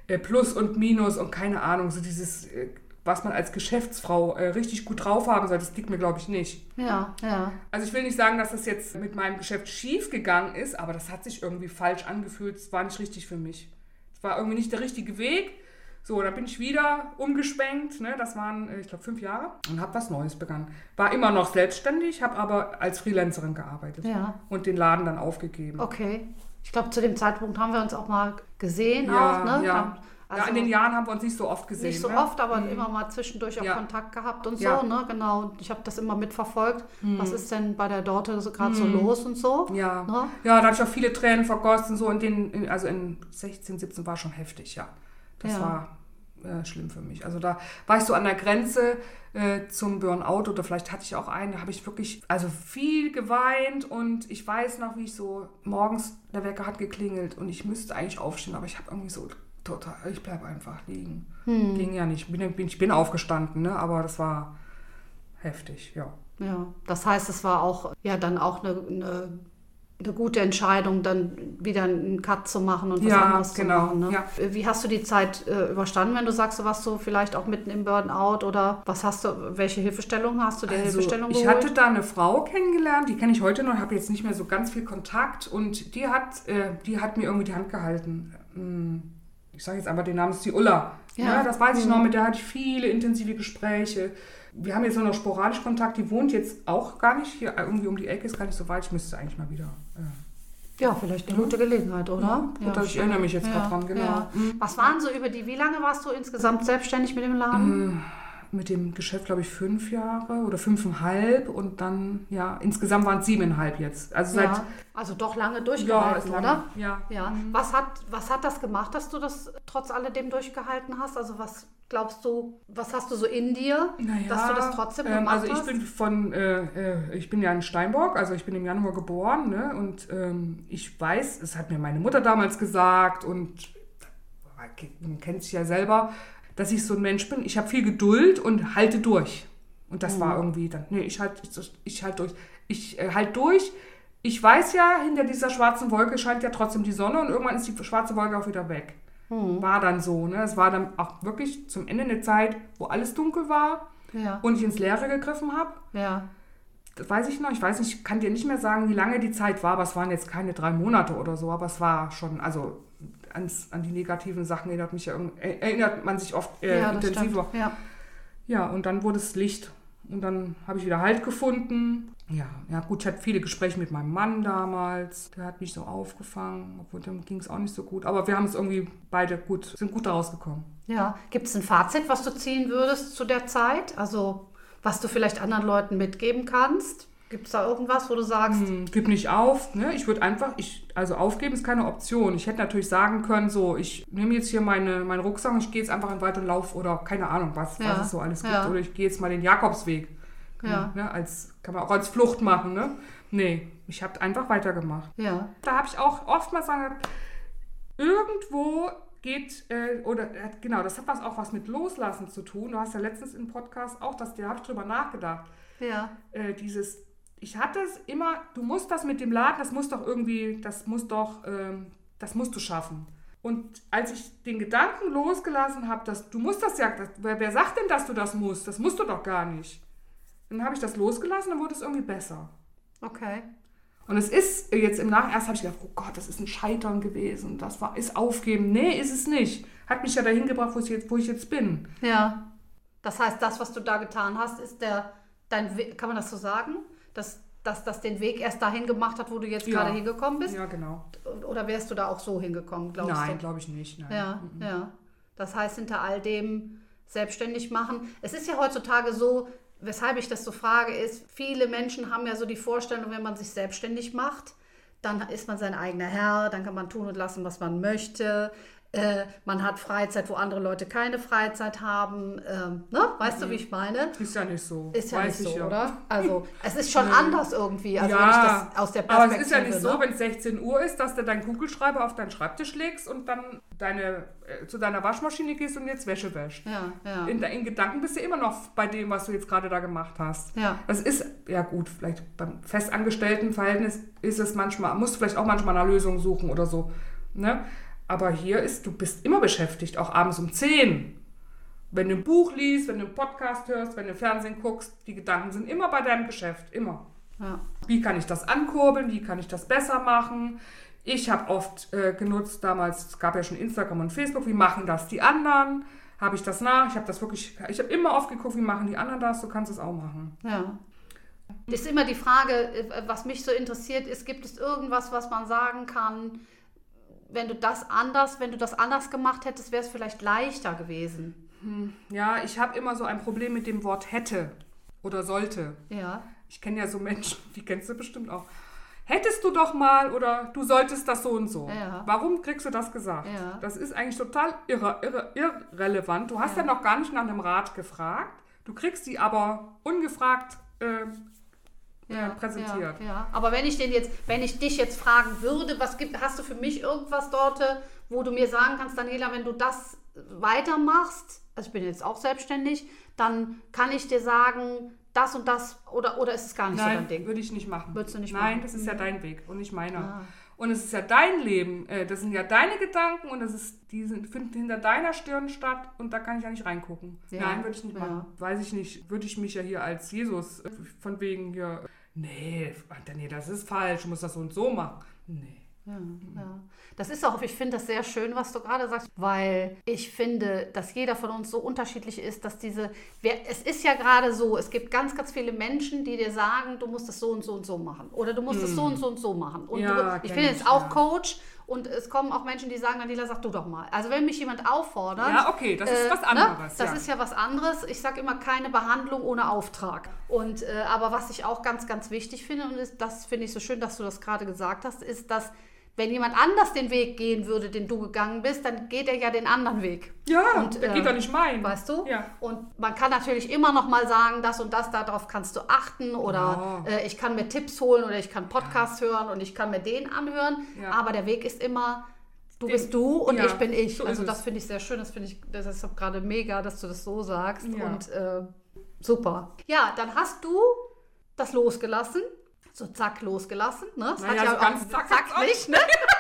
äh, Plus und Minus und keine Ahnung, so dieses, äh, was man als Geschäftsfrau äh, richtig gut drauf haben soll, das liegt mir, glaube ich, nicht. Ja, ja. Also ich will nicht sagen, dass das jetzt mit meinem Geschäft schief gegangen ist, aber das hat sich irgendwie falsch angefühlt. Es war nicht richtig für mich. Es war irgendwie nicht der richtige Weg. So, dann bin ich wieder umgeschwenkt. Ne? Das waren, äh, ich glaube, fünf Jahre und habe was Neues begangen. War immer noch selbstständig, habe aber als Freelancerin gearbeitet Ja. und den Laden dann aufgegeben. Okay. Ich glaube, zu dem Zeitpunkt haben wir uns auch mal gesehen, Ja, auch, ne? ja. Dann- ja, in den Jahren haben wir uns nicht so oft gesehen. Nicht so ne? oft, aber immer mal zwischendurch auch Ja. Kontakt gehabt und Ja. so, ne? Genau. Und ich habe das immer mitverfolgt. Was ist denn bei der Dorte so gerade so los und so? Ja. Ne? ja, da habe ich auch viele Tränen vergossen. So in den, in, also in 16, 17 war schon heftig, ja. Das war äh, schlimm für mich. Also da war ich so an der Grenze äh, zum Burnout oder vielleicht hatte ich auch einen, da habe ich wirklich also viel geweint und ich weiß noch, wie ich so morgens, der Wecker hat geklingelt und ich müsste eigentlich aufstehen, aber ich habe irgendwie so total, ich bleibe einfach liegen. Hm. Ging ja nicht. Bin, bin, ich bin aufgestanden, ne? aber das war heftig, ja. Ja. Das heißt, es war auch ja dann auch eine, eine, eine gute Entscheidung, dann wieder einen Cut zu machen und was Ja, anderes genau, zu machen. Ne? ja. Wie hast du die Zeit äh, überstanden, wenn du sagst, du warst so vielleicht auch mitten im Burnout oder was hast du, welche Hilfestellung hast du dir Hilfestellung Also, ich geholt? hatte da eine Frau kennengelernt, die kenne ich heute noch, habe jetzt nicht mehr so ganz viel Kontakt und die hat, äh, die hat mir irgendwie die Hand gehalten. Hm, Ich sage jetzt aber den Namen, ist die Ulla. Ja. Ja. das weiß ich noch, mit der hatte ich viele intensive Gespräche. Wir haben jetzt nur noch sporadisch Kontakt, die wohnt jetzt auch gar nicht hier, äh, irgendwie um die Ecke, ist gar nicht so weit, ich müsste eigentlich mal wieder. Äh, Ja, vielleicht eine gute Gelegenheit, oder? gut, ich erinnere mich jetzt ja, dran, genau. Ja. Was waren so über die, wie lange warst du insgesamt selbstständig mit dem Laden? Mit dem Geschäft, glaube ich, fünf Jahre oder fünfeinhalb und dann, ja, insgesamt waren es siebeneinhalb jetzt. Also seit, ja. Also doch lange ja, durchgehalten, ist lang, oder? Ja. Ja. Was, hat, was hat das gemacht, dass du das trotz alledem durchgehalten hast? Also was glaubst du, was hast du so in dir, Naja, dass du das trotzdem gemacht ähm, Also ich hast? bin von, äh, äh, ich bin ja in Steinbock, also ich bin im Januar geboren, ne? Und ähm, ich weiß, es hat mir meine Mutter damals gesagt und man kennt sich ja selber, dass ich so ein Mensch bin. Ich habe viel Geduld und halte durch. Und das Mhm. war irgendwie dann, nee, ich halte ich, ich halt durch. Ich äh, halte durch. Ich weiß ja, hinter dieser schwarzen Wolke scheint ja trotzdem die Sonne und irgendwann ist die schwarze Wolke auch wieder weg. Mhm. War dann so, ne? Es war dann auch wirklich zum Ende eine Zeit, wo alles dunkel war ja, und ich ins Leere gegriffen habe. ja, Das weiß ich noch. Ich weiß nicht, ich kann dir nicht mehr sagen, wie lange die Zeit war, aber es waren jetzt keine drei Monate oder so, aber es war schon, also ans, an die negativen Sachen erinnert mich ja er- erinnert man sich oft äh, ja, intensiver. stimmt. Ja. Ja, und dann wurde es Licht. Und dann habe ich wieder Halt gefunden. Ja, ja gut, ich hatte viele Gespräche mit meinem Mann damals. Der hat mich so aufgefangen, obwohl dem ging es auch nicht so gut. Aber wir haben es irgendwie beide gut, sind gut daraus gekommen. Ja, gibt es ein Fazit, was du ziehen würdest zu der Zeit? Also Was du vielleicht anderen Leuten mitgeben kannst? Gibt es da irgendwas, wo du sagst? Hm, gib nicht auf. Ne? Ich würde einfach, ich, also aufgeben ist keine Option. Ich hätte natürlich sagen können, so, ich nehme jetzt hier meine, meinen Rucksack und ich gehe jetzt einfach in den Wald und lauf oder keine Ahnung, was, Ja, was es so alles gibt. ja. Oder ich gehe jetzt mal den Jakobsweg. Ja. Ne? Als, kann man auch als Flucht machen. Ne? Nee, ich habe einfach weitergemacht. Ja. Da habe ich auch oftmals sagen, irgendwo geht, äh, oder äh, genau, das hat was auch was mit Loslassen zu tun. Du hast ja letztens im Podcast auch, das, da habe ich drüber nachgedacht. Ja. Äh, dieses, ich hatte es immer, du musst das mit dem Laden, das muss doch irgendwie, das muss doch, ähm, das musst du schaffen. Und als ich den Gedanken losgelassen habe, dass du musst das ja, das, wer, wer sagt denn, dass du das musst? Das musst du doch gar nicht. Dann habe ich das losgelassen, dann wurde es irgendwie besser. Okay. Und es ist jetzt im Nachhinein, erst habe ich gedacht, oh Gott, das ist ein Scheitern gewesen, das war, ist Aufgeben. Nee, ist es nicht. Hat mich ja dahin gebracht, wo ich jetzt, wo ich jetzt bin. Ja. Das heißt, das, was du da getan hast, ist der, dein kann man das so sagen? Dass, dass das den Weg erst dahin gemacht hat, wo du jetzt Ja. gerade hingekommen bist? Ja, genau. Oder wärst du da auch so hingekommen, glaubst Nein, du? glaube ich nicht. Nein. Ja, ja. Das heißt, hinter all dem selbstständig machen. Es ist ja heutzutage so, weshalb ich das so frage, ist, viele Menschen haben ja so die Vorstellung, wenn man sich selbstständig macht, dann ist man sein eigener Herr, dann kann man tun und lassen, was man möchte. Äh, man hat Freizeit, wo andere Leute keine Freizeit haben. Ähm, ne? Weißt du, wie ich meine? Ist ja nicht so. Ist ja Weiß nicht ich so, ja. oder? Also, es ist schon [LAUGHS] anders irgendwie, also ja, wenn ich das aus der aber Perspektive... es ist ja nicht so, ne? wenn es 16 Uhr ist, dass du deinen Kugelschreiber auf deinen Schreibtisch legst und dann deine, äh, zu deiner Waschmaschine gehst und jetzt Wäsche wäschst. Ja, ja. In, in Gedanken bist du immer noch bei dem, was du jetzt gerade da gemacht hast. Ja. Das ist, ja gut, vielleicht beim festangestellten Verhältnis ist es manchmal, musst du vielleicht auch manchmal eine Lösung suchen oder so. Ne? Aber hier ist, du bist immer beschäftigt, auch abends um 10. Wenn du ein Buch liest, wenn du einen Podcast hörst, wenn du Fernsehen guckst, die Gedanken sind immer bei deinem Geschäft, immer. ja. Wie kann ich das ankurbeln? Wie kann ich das besser machen? Ich habe oft äh, genutzt, damals, es gab ja schon Instagram und Facebook, wie machen das die anderen? Habe ich das nach? Ich habe das wirklich, ich habe immer oft geguckt, wie machen die anderen das? Du kannst es auch machen. Ja. Ist immer die Frage, äh, was mich so interessiert, ist, gibt es irgendwas, was man sagen kann, wenn du das anders, wenn du das anders gemacht hättest, wäre es vielleicht leichter gewesen. Ja, ich habe immer so ein Problem mit dem Wort hätte oder sollte. Ja. Ich kenne ja so Menschen, [LAUGHS] die kennst du bestimmt auch. Hättest du doch mal oder du solltest das so und so. Ja. Warum kriegst du das gesagt? Ja. Das ist eigentlich total irre, irre, irrelevant. Du hast ja. noch gar nicht nach einem Rat gefragt. Du kriegst sie aber ungefragt äh, Ja, präsentiert. Ja, ja. Aber wenn ich den jetzt, wenn ich dich jetzt fragen würde, was gibt, hast du für mich irgendwas dort, wo du mir sagen kannst, Daniela, wenn du das weitermachst, also ich bin jetzt auch selbstständig, dann kann ich dir sagen, das und das oder, oder ist es gar nicht so dein Nein, Ding? würde ich nicht machen. Würdest du nicht Nein, machen? das ist ja dein Weg und nicht meiner. Ah. Und es ist ja dein Leben. äh, Das sind ja deine Gedanken und das ist, die sind, finden hinter deiner Stirn statt und da kann ich ja nicht reingucken. Ja, Nein, würde ich nicht ja. machen. Weiß ich nicht. Würde ich mich ja hier als Jesus äh, von wegen hier. Nee, nee, das ist falsch. Du musst das so und so machen. Nee. Ja, ja. Das ist auch, ich finde das sehr schön, was du gerade sagst, weil ich finde, dass jeder von uns so unterschiedlich ist, dass diese, wer, es ist ja gerade so, es gibt ganz, ganz viele Menschen, die dir sagen, du musst das so und so und so machen oder du musst es so und so und so machen. Und Ja, du, ich bin jetzt auch. Coach und es kommen auch Menschen, die sagen, Daniela, sag du doch mal. Also wenn mich jemand auffordert. Ja, okay, das ist was anderes, Das ja. ist ja was anderes. Ich sage immer keine Behandlung ohne Auftrag. Und äh, aber was ich auch ganz, ganz wichtig finde, und ist, das finde ich so schön, dass du das gerade gesagt hast, ist, dass wenn jemand anders den Weg gehen würde, den du gegangen bist, dann geht er ja den anderen Weg. Ja, Und, der äh, geht doch nicht mein. Weißt du? Ja. Und man kann natürlich immer noch mal sagen, das und das, darauf kannst du achten oder Ja. äh, ich kann mir Tipps holen oder ich kann Podcast hören und ich kann mir den anhören. Ja. Aber der Weg ist immer, du Den- bist du und ja, ich bin ich. so also das finde ich sehr schön, das finde ich, das ist gerade mega, dass du das so sagst Ja. und äh, super. Ja, dann hast du das losgelassen. So zack, losgelassen. Ne? Das Naja, so ganz zack hat's auch nicht, ne? [LAUGHS]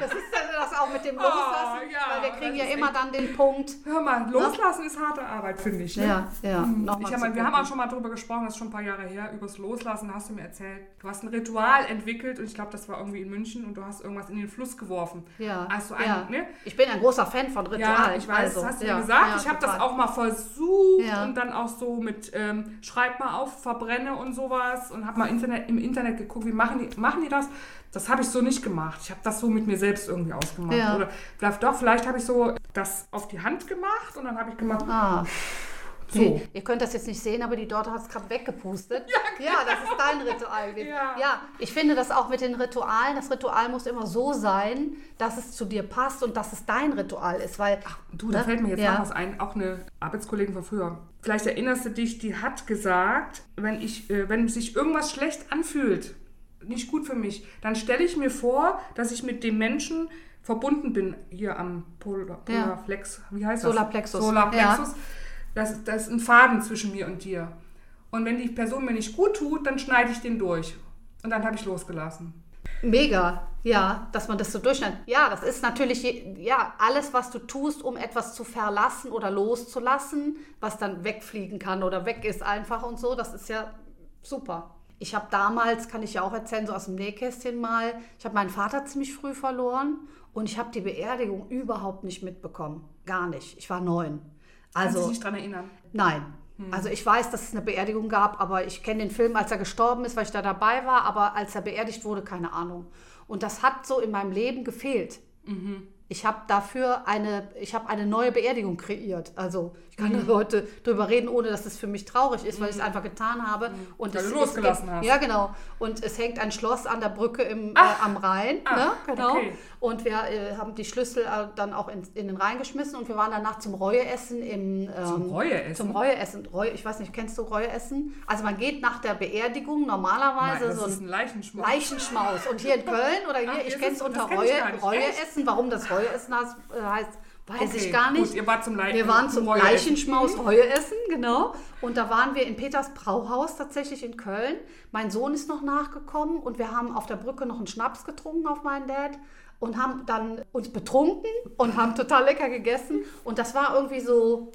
Das ist ja das auch mit dem Loslassen, Oh, ja, weil wir kriegen das ja immer dann den Punkt. Hör mal, loslassen ist harte Arbeit, finde ich. Ne? Ja, ja. Nochmal Ich hab mal, wir haben auch schon mal darüber gesprochen, das ist schon ein paar Jahre her, übers Loslassen hast du mir erzählt. Du hast ein Ritual entwickelt und ich glaube, das war irgendwie in München und du hast irgendwas in den Fluss geworfen. Ja, Also ein, ja. ne? Ich bin ein großer Fan von Ritualen. Ja, ich weiß, also, das hast du ja, mir gesagt. ja, ich habe das auch mal versucht und dann auch so mit ähm, Schreib mal auf, verbrenne und sowas und habe mal Internet, im Internet geguckt, wie machen die, machen die das? Das habe ich so nicht gemacht. Ich habe das so mit mir selbst irgendwie ausgemacht. Ja. Oder vielleicht doch, vielleicht habe ich so das auf die Hand gemacht und dann habe ich gemacht, Ah, So. Nee, ihr könnt das jetzt nicht sehen, aber die Dorte hat es gerade weggepustet. Ja, ja, das ist dein Ritual. Ja. ja, ich finde das auch mit den Ritualen. Das Ritual muss immer so sein, dass es zu dir passt und dass es dein Ritual ist. Weil, Du, da ne? fällt mir jetzt ja. noch was ein, auch eine Arbeitskollegin von früher. Vielleicht erinnerst du dich, die hat gesagt, wenn, ich, äh, wenn sich irgendwas schlecht anfühlt, nicht gut für mich, dann stelle ich mir vor, dass ich mit dem Menschen verbunden bin, hier am Polar, Ja. Polarflex, wie heißt das? Solarplexus. Solarplexus. Das, das ist ein Faden zwischen mir und dir. Und wenn die Person mir nicht gut tut, dann schneide ich den durch. Und dann habe ich losgelassen. Mega, ja, dass man das so durchschneidet. Ja, das ist natürlich, ja, alles, was du tust, um etwas zu verlassen oder loszulassen, was dann wegfliegen kann oder weg ist einfach und so, das ist ja super. Ich habe damals, kann ich ja auch erzählen, so aus dem Nähkästchen mal, ich habe meinen Vater ziemlich früh verloren und ich habe die Beerdigung überhaupt nicht mitbekommen. Gar nicht. Ich war neun. Kannst du Also, dich nicht dran erinnern? Nein. Also ich weiß, dass es eine Beerdigung gab, aber ich kenne den Film, als er gestorben ist, weil ich da dabei war, aber als er beerdigt wurde, keine Ahnung. Und das hat so in meinem Leben gefehlt. Ich habe dafür eine, ich habe eine neue Beerdigung kreiert. Also ich kann da heute drüber reden, ohne dass es für mich traurig ist, weil ich es einfach getan habe. Und Weil es, du losgelassen es, hast. Ja, genau. Und es hängt ein Schloss an der Brücke im, äh, Ach. am Rhein. Ach, ne? Genau. okay. Und wir äh, haben die Schlüssel äh, dann auch in, in den Rhein geschmissen und wir waren danach zum Reueessen im ähm, Zum Reueessen? Zum Reueessen. Reue, ich weiß nicht, kennst du Reueessen? Also man geht nach der Beerdigung normalerweise Nein, das so ist ein Leichenschmaus. Leichenschmaus. Und hier in Köln oder hier, Ach, ich kenne es unter das Reue. Reueessen. Warum das Reueessen heißt, äh, heißt weiß Okay, ich gar nicht. Gut, ihr wart zum Leichen. Wir waren zum. Leichenschmaus Reueessen, genau. Und da waren wir in Peters Brauhaus tatsächlich in Köln. Mein Sohn ist noch nachgekommen und wir haben auf der Brücke noch einen Schnaps getrunken auf meinen Dad und haben dann uns betrunken und haben total lecker gegessen. Und das war irgendwie so,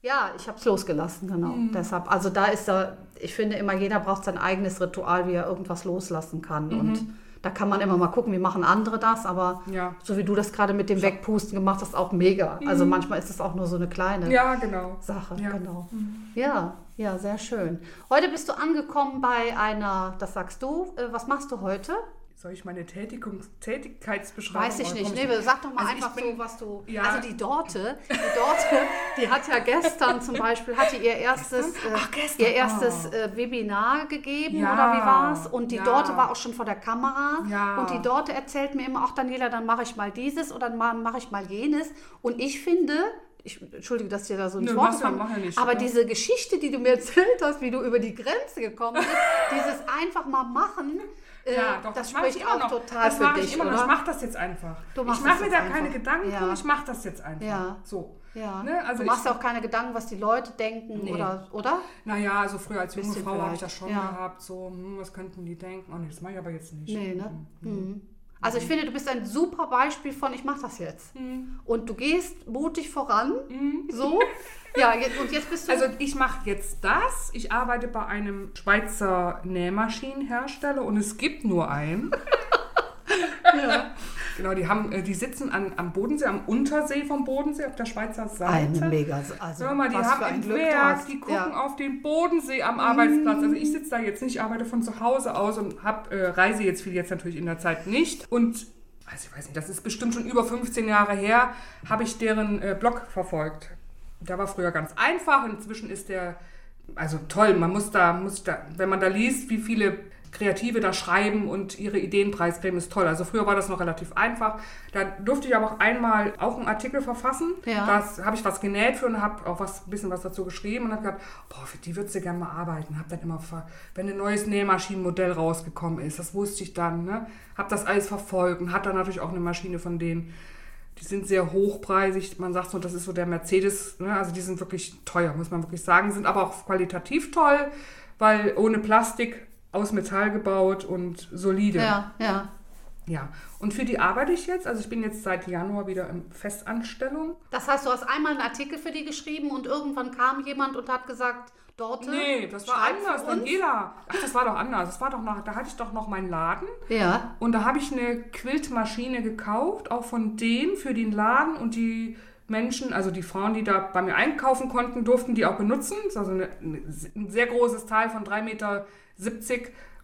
ja, ich habe es losgelassen, genau. Mhm. Deshalb, also da ist da, ich finde immer, jeder braucht sein eigenes Ritual, wie er irgendwas loslassen kann. Und da kann man immer mal gucken, wie machen andere das, aber Mhm. Ja. so wie du das gerade mit dem Wegpusten gemacht hast, auch mega. Also manchmal ist es auch nur so eine kleine Ja, genau. Sache, Ja. genau. Ja, ja, sehr schön. Heute bist du angekommen bei einer, das sagst du, äh, was machst du heute? Soll ich meine Tätigung, Tätigkeitsbeschreibung Weiß ich nicht. Nee, sag doch mal Also einfach bin- so, was du. Ja. Also die Dorte, die Dorte, die hat ja gestern zum Beispiel, hatte ihr erstes, äh, Ach, gestern. ihr erstes Oh. äh, Webinar gegeben Ja. oder wie war's? Und die Ja. Dorte war auch schon vor der Kamera. Ja. Und die Dorte erzählt mir immer, ach Daniela, dann mache ich mal dieses oder dann mache ich mal jenes. Und ich finde, ich entschuldige, dass ich dir da so ins Nö, Wort machst ja- aber ja. diese Geschichte, die du mir erzählt hast, wie du über die Grenze gekommen bist, [LAUGHS] dieses einfach mal machen, äh, Ja, doch, das ich spricht immer auch noch. total das für mache dich, ich immer noch. oder? Ich mache das jetzt einfach. Ich mache das mir da jetzt keine einfach. Gedanken, Ja. ich mache das jetzt einfach. Ja. So. Ja, Ne, also du machst ich- ja auch keine Gedanken, was die Leute denken Nee. oder, oder? Naja, also früher als junge Frau habe ich das schon ja. gehabt, so, hm, was könnten die denken? Oh nee, das mache ich aber jetzt nicht. Nee, ne? Mhm. Mhm. Also ich finde, du bist ein super Beispiel von, ich mache das jetzt. Und du gehst mutig voran, so. [LAUGHS] Ja, jetzt, und jetzt bist du... Also ich mache jetzt das. Ich arbeite bei einem Schweizer Nähmaschinenhersteller und es gibt nur einen. [LAUGHS] ja. Genau, die haben, äh, die sitzen an, am Bodensee, am Untersee vom Bodensee auf der Schweizer Seite. ein mega... Also, Hör mal, die was haben für ein Glück Werk, hast. die gucken ja. Auf den Bodensee am Arbeitsplatz. Also ich sitze da jetzt nicht, arbeite von zu Hause aus und hab, äh, reise jetzt viel jetzt natürlich in der Zeit nicht. Und also ich weiß nicht, das ist bestimmt schon über 15 Jahre her, habe ich deren äh, Blog verfolgt. Der war früher ganz einfach, inzwischen ist der, also toll, man muss da, muss da, wenn man da liest, wie viele Kreative da schreiben und ihre Ideen preisgeben, ist toll. Also früher war das noch relativ einfach. Da durfte ich aber auch einmal auch einen Artikel verfassen. Ja. Das habe ich was genäht für und habe auch was, ein bisschen was dazu geschrieben und habe gesagt, boah, für die würdest du gerne mal arbeiten. Habe dann immer, wenn ein neues Nähmaschinenmodell rausgekommen ist, das wusste ich dann, ne? habe das alles verfolgt und hat dann natürlich auch eine Maschine von denen. Die sind sehr hochpreisig. Man sagt so, das ist so der Mercedes. Ne? Also die sind wirklich teuer, muss man wirklich sagen. Sind aber auch qualitativ toll, weil ohne Plastik, aus Metall gebaut und solide. Ja, ja. Ja. Und für die arbeite ich jetzt. Also ich bin jetzt seit Januar wieder in Festanstellung. Das heißt, du hast einmal einen Artikel für die geschrieben und irgendwann kam jemand und hat gesagt, Dorte, Nee, das war anders. Daniela. Ach, das war doch anders. Das war doch noch, da hatte ich doch noch meinen Laden. Ja, Und da habe ich eine Quiltmaschine gekauft, auch von denen für den Laden und die Menschen, also die Frauen, die da bei mir einkaufen konnten, durften die auch benutzen. Das ist also eine, eine, ein sehr großes Teil von 3,70 Meter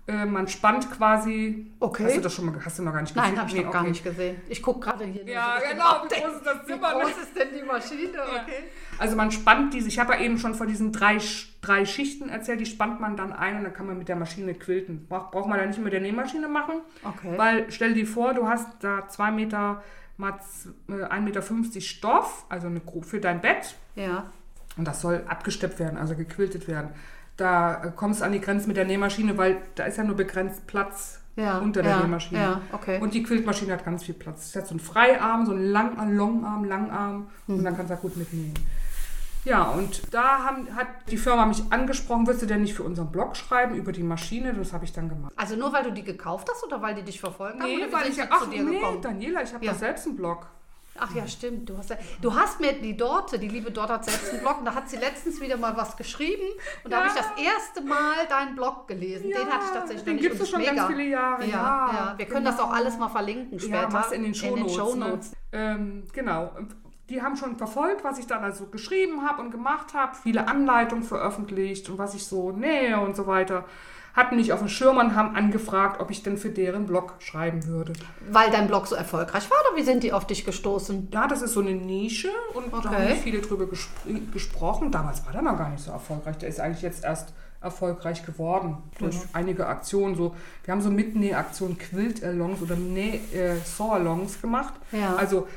Äh, man spannt quasi. Okay. Hast du das schon mal, hast du noch gar nicht gesehen? Nein, habe ich Nee, noch gar okay. nicht gesehen. Ich gucke gerade hier. Ja, genau, wie groß ist das Wie Zimmer? groß ist denn die Maschine? Ja. Okay. Also man spannt diese, ich habe ja eben schon von diesen drei, drei Schichten erzählt, die spannt man dann ein und dann kann man mit der Maschine quilten. Braucht, braucht man da nicht mit der Nähmaschine machen. Okay. Weil stell dir vor, du hast da zwei Meter mal z- äh, 1,50 Meter Stoff, also eine, für dein Bett. Ja. Und das soll abgesteppt werden, also gequiltet werden. Da kommst du an die Grenze mit der Nähmaschine, weil da ist ja nur begrenzt Platz Ja, unter der ja, Nähmaschine. ja, okay. Und die Quiltmaschine hat ganz viel Platz. Sie hat so einen Freiarm, so einen Lang Longarm, Langarm Mhm. und dann kannst du da gut mitnähen. Ja, und da haben, hat die Firma mich angesprochen, würdest du denn nicht für unseren Blog schreiben über die Maschine? Das habe ich dann gemacht. Also nur weil du die gekauft hast oder weil die dich verfolgt haben? Nee, weil ich ja, die ach nee, gekommen? Daniela, ich habe Ja. doch selbst einen Blog. Ach ja, stimmt. Du hast, ja, du hast mir die Dorte, die liebe Dorte hat selbst einen Blog und da hat sie letztens wieder mal was geschrieben und da habe ich das erste Mal deinen Blog gelesen. den hatte ich tatsächlich den noch nicht. gibt's und es schon ist ganz mega. viele Jahre. Ja, ja. Wir können das auch alles mal verlinken später. Ja, mach's in den Shownotes. Shownotes. Ne? Ähm, genau. Die haben schon verfolgt, was ich dann also geschrieben habe und gemacht habe, viele Anleitungen veröffentlicht und was ich so nähe und so weiter. Hatten mich auf dem Schirm und haben angefragt, ob ich denn für deren Blog schreiben würde. Weil dein Blog so erfolgreich war oder wie sind die auf dich gestoßen? Ja, das ist so eine Nische und da Okay. haben nicht viele drüber gespr gesprochen. Damals war der noch gar nicht so erfolgreich. Der ist eigentlich jetzt erst erfolgreich geworden durch einige Aktionen. So, wir haben so Mitnähaktionen, Quilt-Alongs oder Näh-Saw-Alongs gemacht. Ja. Also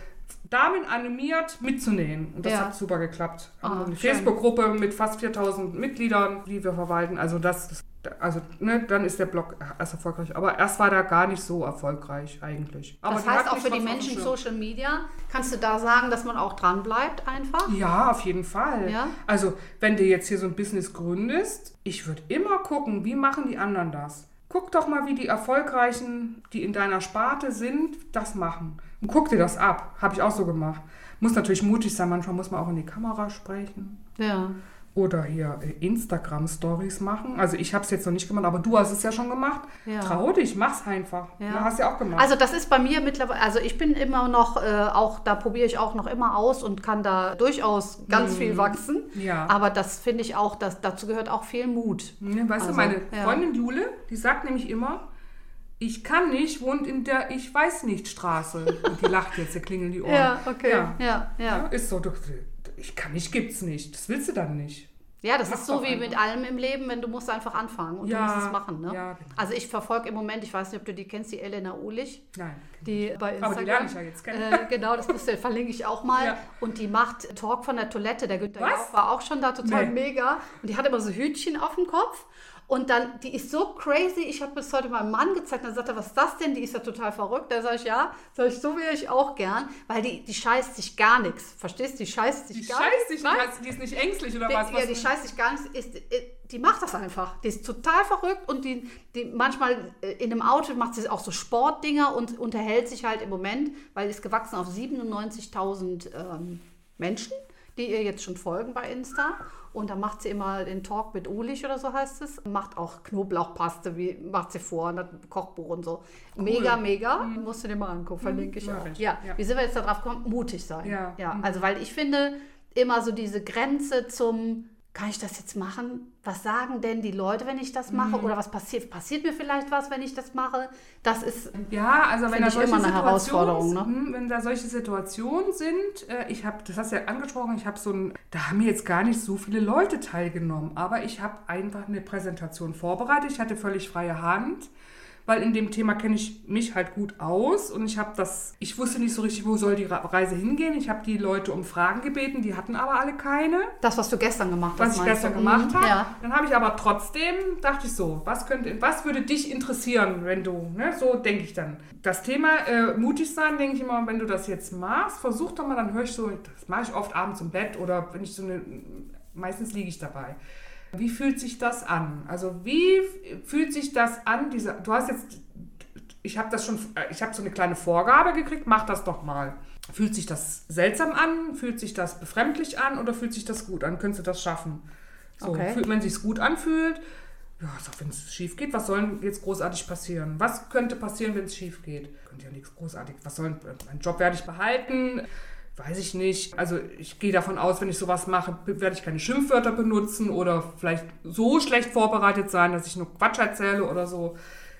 Damen animiert mitzunähen. Und das Ja. hat super geklappt. Ah, eine. Facebook-Gruppe mit fast 4000 Mitgliedern, die wir verwalten. Also das, also ne, dann ist der Blog erst erfolgreich. Aber erst war der gar nicht so erfolgreich eigentlich. Aber das heißt auch für die Menschen. Social Media, kannst du da sagen, dass man auch dran bleibt einfach? Ja, auf jeden Fall. Ja? Also, wenn du jetzt hier so ein Business gründest, ich würde immer gucken, wie machen die anderen das? Guck doch mal, wie die Erfolgreichen, die in deiner Sparte sind, das machen. Und guck dir das ab. Habe ich auch so gemacht. Muss natürlich mutig sein, manchmal muss man auch in die Kamera sprechen. Ja. Oder hier äh, Instagram-Stories machen. Also ich habe es jetzt noch nicht gemacht, aber du hast es ja schon gemacht. Ja. Trau dich, mach's einfach. Ja. Du hast ja auch gemacht. Also das ist bei mir mittlerweile, also ich bin immer noch, äh, auch da probiere ich auch noch immer aus und kann da durchaus ganz viel wachsen. Mhm. Ja. Aber das finde ich auch, dass, dazu gehört auch viel Mut. Ne, weißt Also, du, meine ja. Freundin Jule, die sagt nämlich immer, ich kann nicht, wohnt in der Ich weiß nicht Straße. Und die lacht jetzt, der klingeln die [LAUGHS] Ohren. Ja. Ja, Ja, ja. ist so. Du, ich kann nicht, gibt's nicht. Das willst du dann nicht. Ja, das Mach ist so wie einfach. mit allem im Leben, wenn du musst einfach anfangen und Ja, du musst es machen. Ne? ja, genau. Also ich verfolge im Moment, ich weiß nicht, ob du die kennst, die Elena Ulich. Nein. Die bei Instagram. Aber die lerne ich ja jetzt kennen. Äh, genau, das musst du, verlinke ich auch mal. Ja. Und die macht Talk von der Toilette. Der Günther? Jauch war auch schon da total Nee. mega. Und die hat immer so Hütchen auf dem Kopf. Und dann, die ist so crazy. Ich habe bis heute meinem Mann gezeigt. Dann sagt er, was ist das denn? Die ist ja total verrückt. Da sage ich, ja, sag ich, so wäre ich auch gern. Weil die, die scheißt sich gar nichts. Verstehst du? Die scheißt sich Die gar scheißt nichts. dich Nein. nicht, also die ist nicht ängstlich oder Die, was? ja, was die scheißt sich gar nichts. Ist, äh, die macht das einfach. Die ist total verrückt und die, die manchmal äh, in einem Auto macht sie auch so Sportdinger und unterhält sich halt im Moment, weil die ist gewachsen auf 97.000 ähm, Menschen, die ihr jetzt schon folgen bei Insta. Und dann macht sie immer den Talk mit Ulich oder so heißt es. Macht auch Knoblauchpaste, wie macht sie vor, und hat ein Kochbuch und so. Mega, mega. Musst du dir mal angucken, verlinke ich auch. Ja. Ja. wie sind wir jetzt darauf gekommen? Mutig sein. Ja. ja. Mhm. Also, weil ich finde, immer so diese Grenze zum, kann ich das jetzt machen? Was sagen denn die Leute, wenn ich das Mhm. mache? Oder was passiert? Passiert mir vielleicht was, wenn ich das mache? Das ist, Ja, also wenn da ich solche immer eine Herausforderung, ne? Hm, wenn da solche Situationen sind, äh, ich habe, das hast du ja angesprochen, ich habe so ein, da haben jetzt gar nicht so viele Leute teilgenommen, aber ich habe einfach eine Präsentation vorbereitet, ich hatte völlig freie Hand, weil in dem Thema kenne ich mich halt gut aus und ich habe das, ich wusste nicht so richtig, wo soll die Reise hingehen. Ich habe die Leute um Fragen gebeten, die hatten aber alle keine das, was du gestern gemacht hast. was ich gestern du? gemacht Mhm, habe. Ja. Dann habe ich aber trotzdem, dachte ich so, was, könnte, was würde dich interessieren, wenn du, ne, so denke ich dann. Das Thema äh, mutig sein, denke ich immer, wenn du das jetzt machst, versuch doch mal, dann höre ich so, das mache ich oft abends im Bett oder wenn ich so eine, meistens liege ich dabei. Wie fühlt sich das an? Also wie fühlt sich das an, diese, du hast jetzt, ich habe das schon, äh, ich habe so eine kleine Vorgabe gekriegt, mach das doch mal. Fühlt sich das seltsam an? Fühlt sich das befremdlich an oder fühlt sich das gut an? Könntest du das schaffen? So, Okay. fühlt, wenn sich gut anfühlt, ja, auch wenn es schief geht, was soll denn jetzt großartig passieren? Was könnte passieren, wenn es schief geht? Könnte ja nichts großartig. Was soll mein Job werde ich behalten? Weiß ich nicht. Also ich gehe davon aus, wenn ich sowas mache, werde ich keine Schimpfwörter benutzen oder vielleicht so schlecht vorbereitet sein, dass ich nur Quatsch erzähle oder so.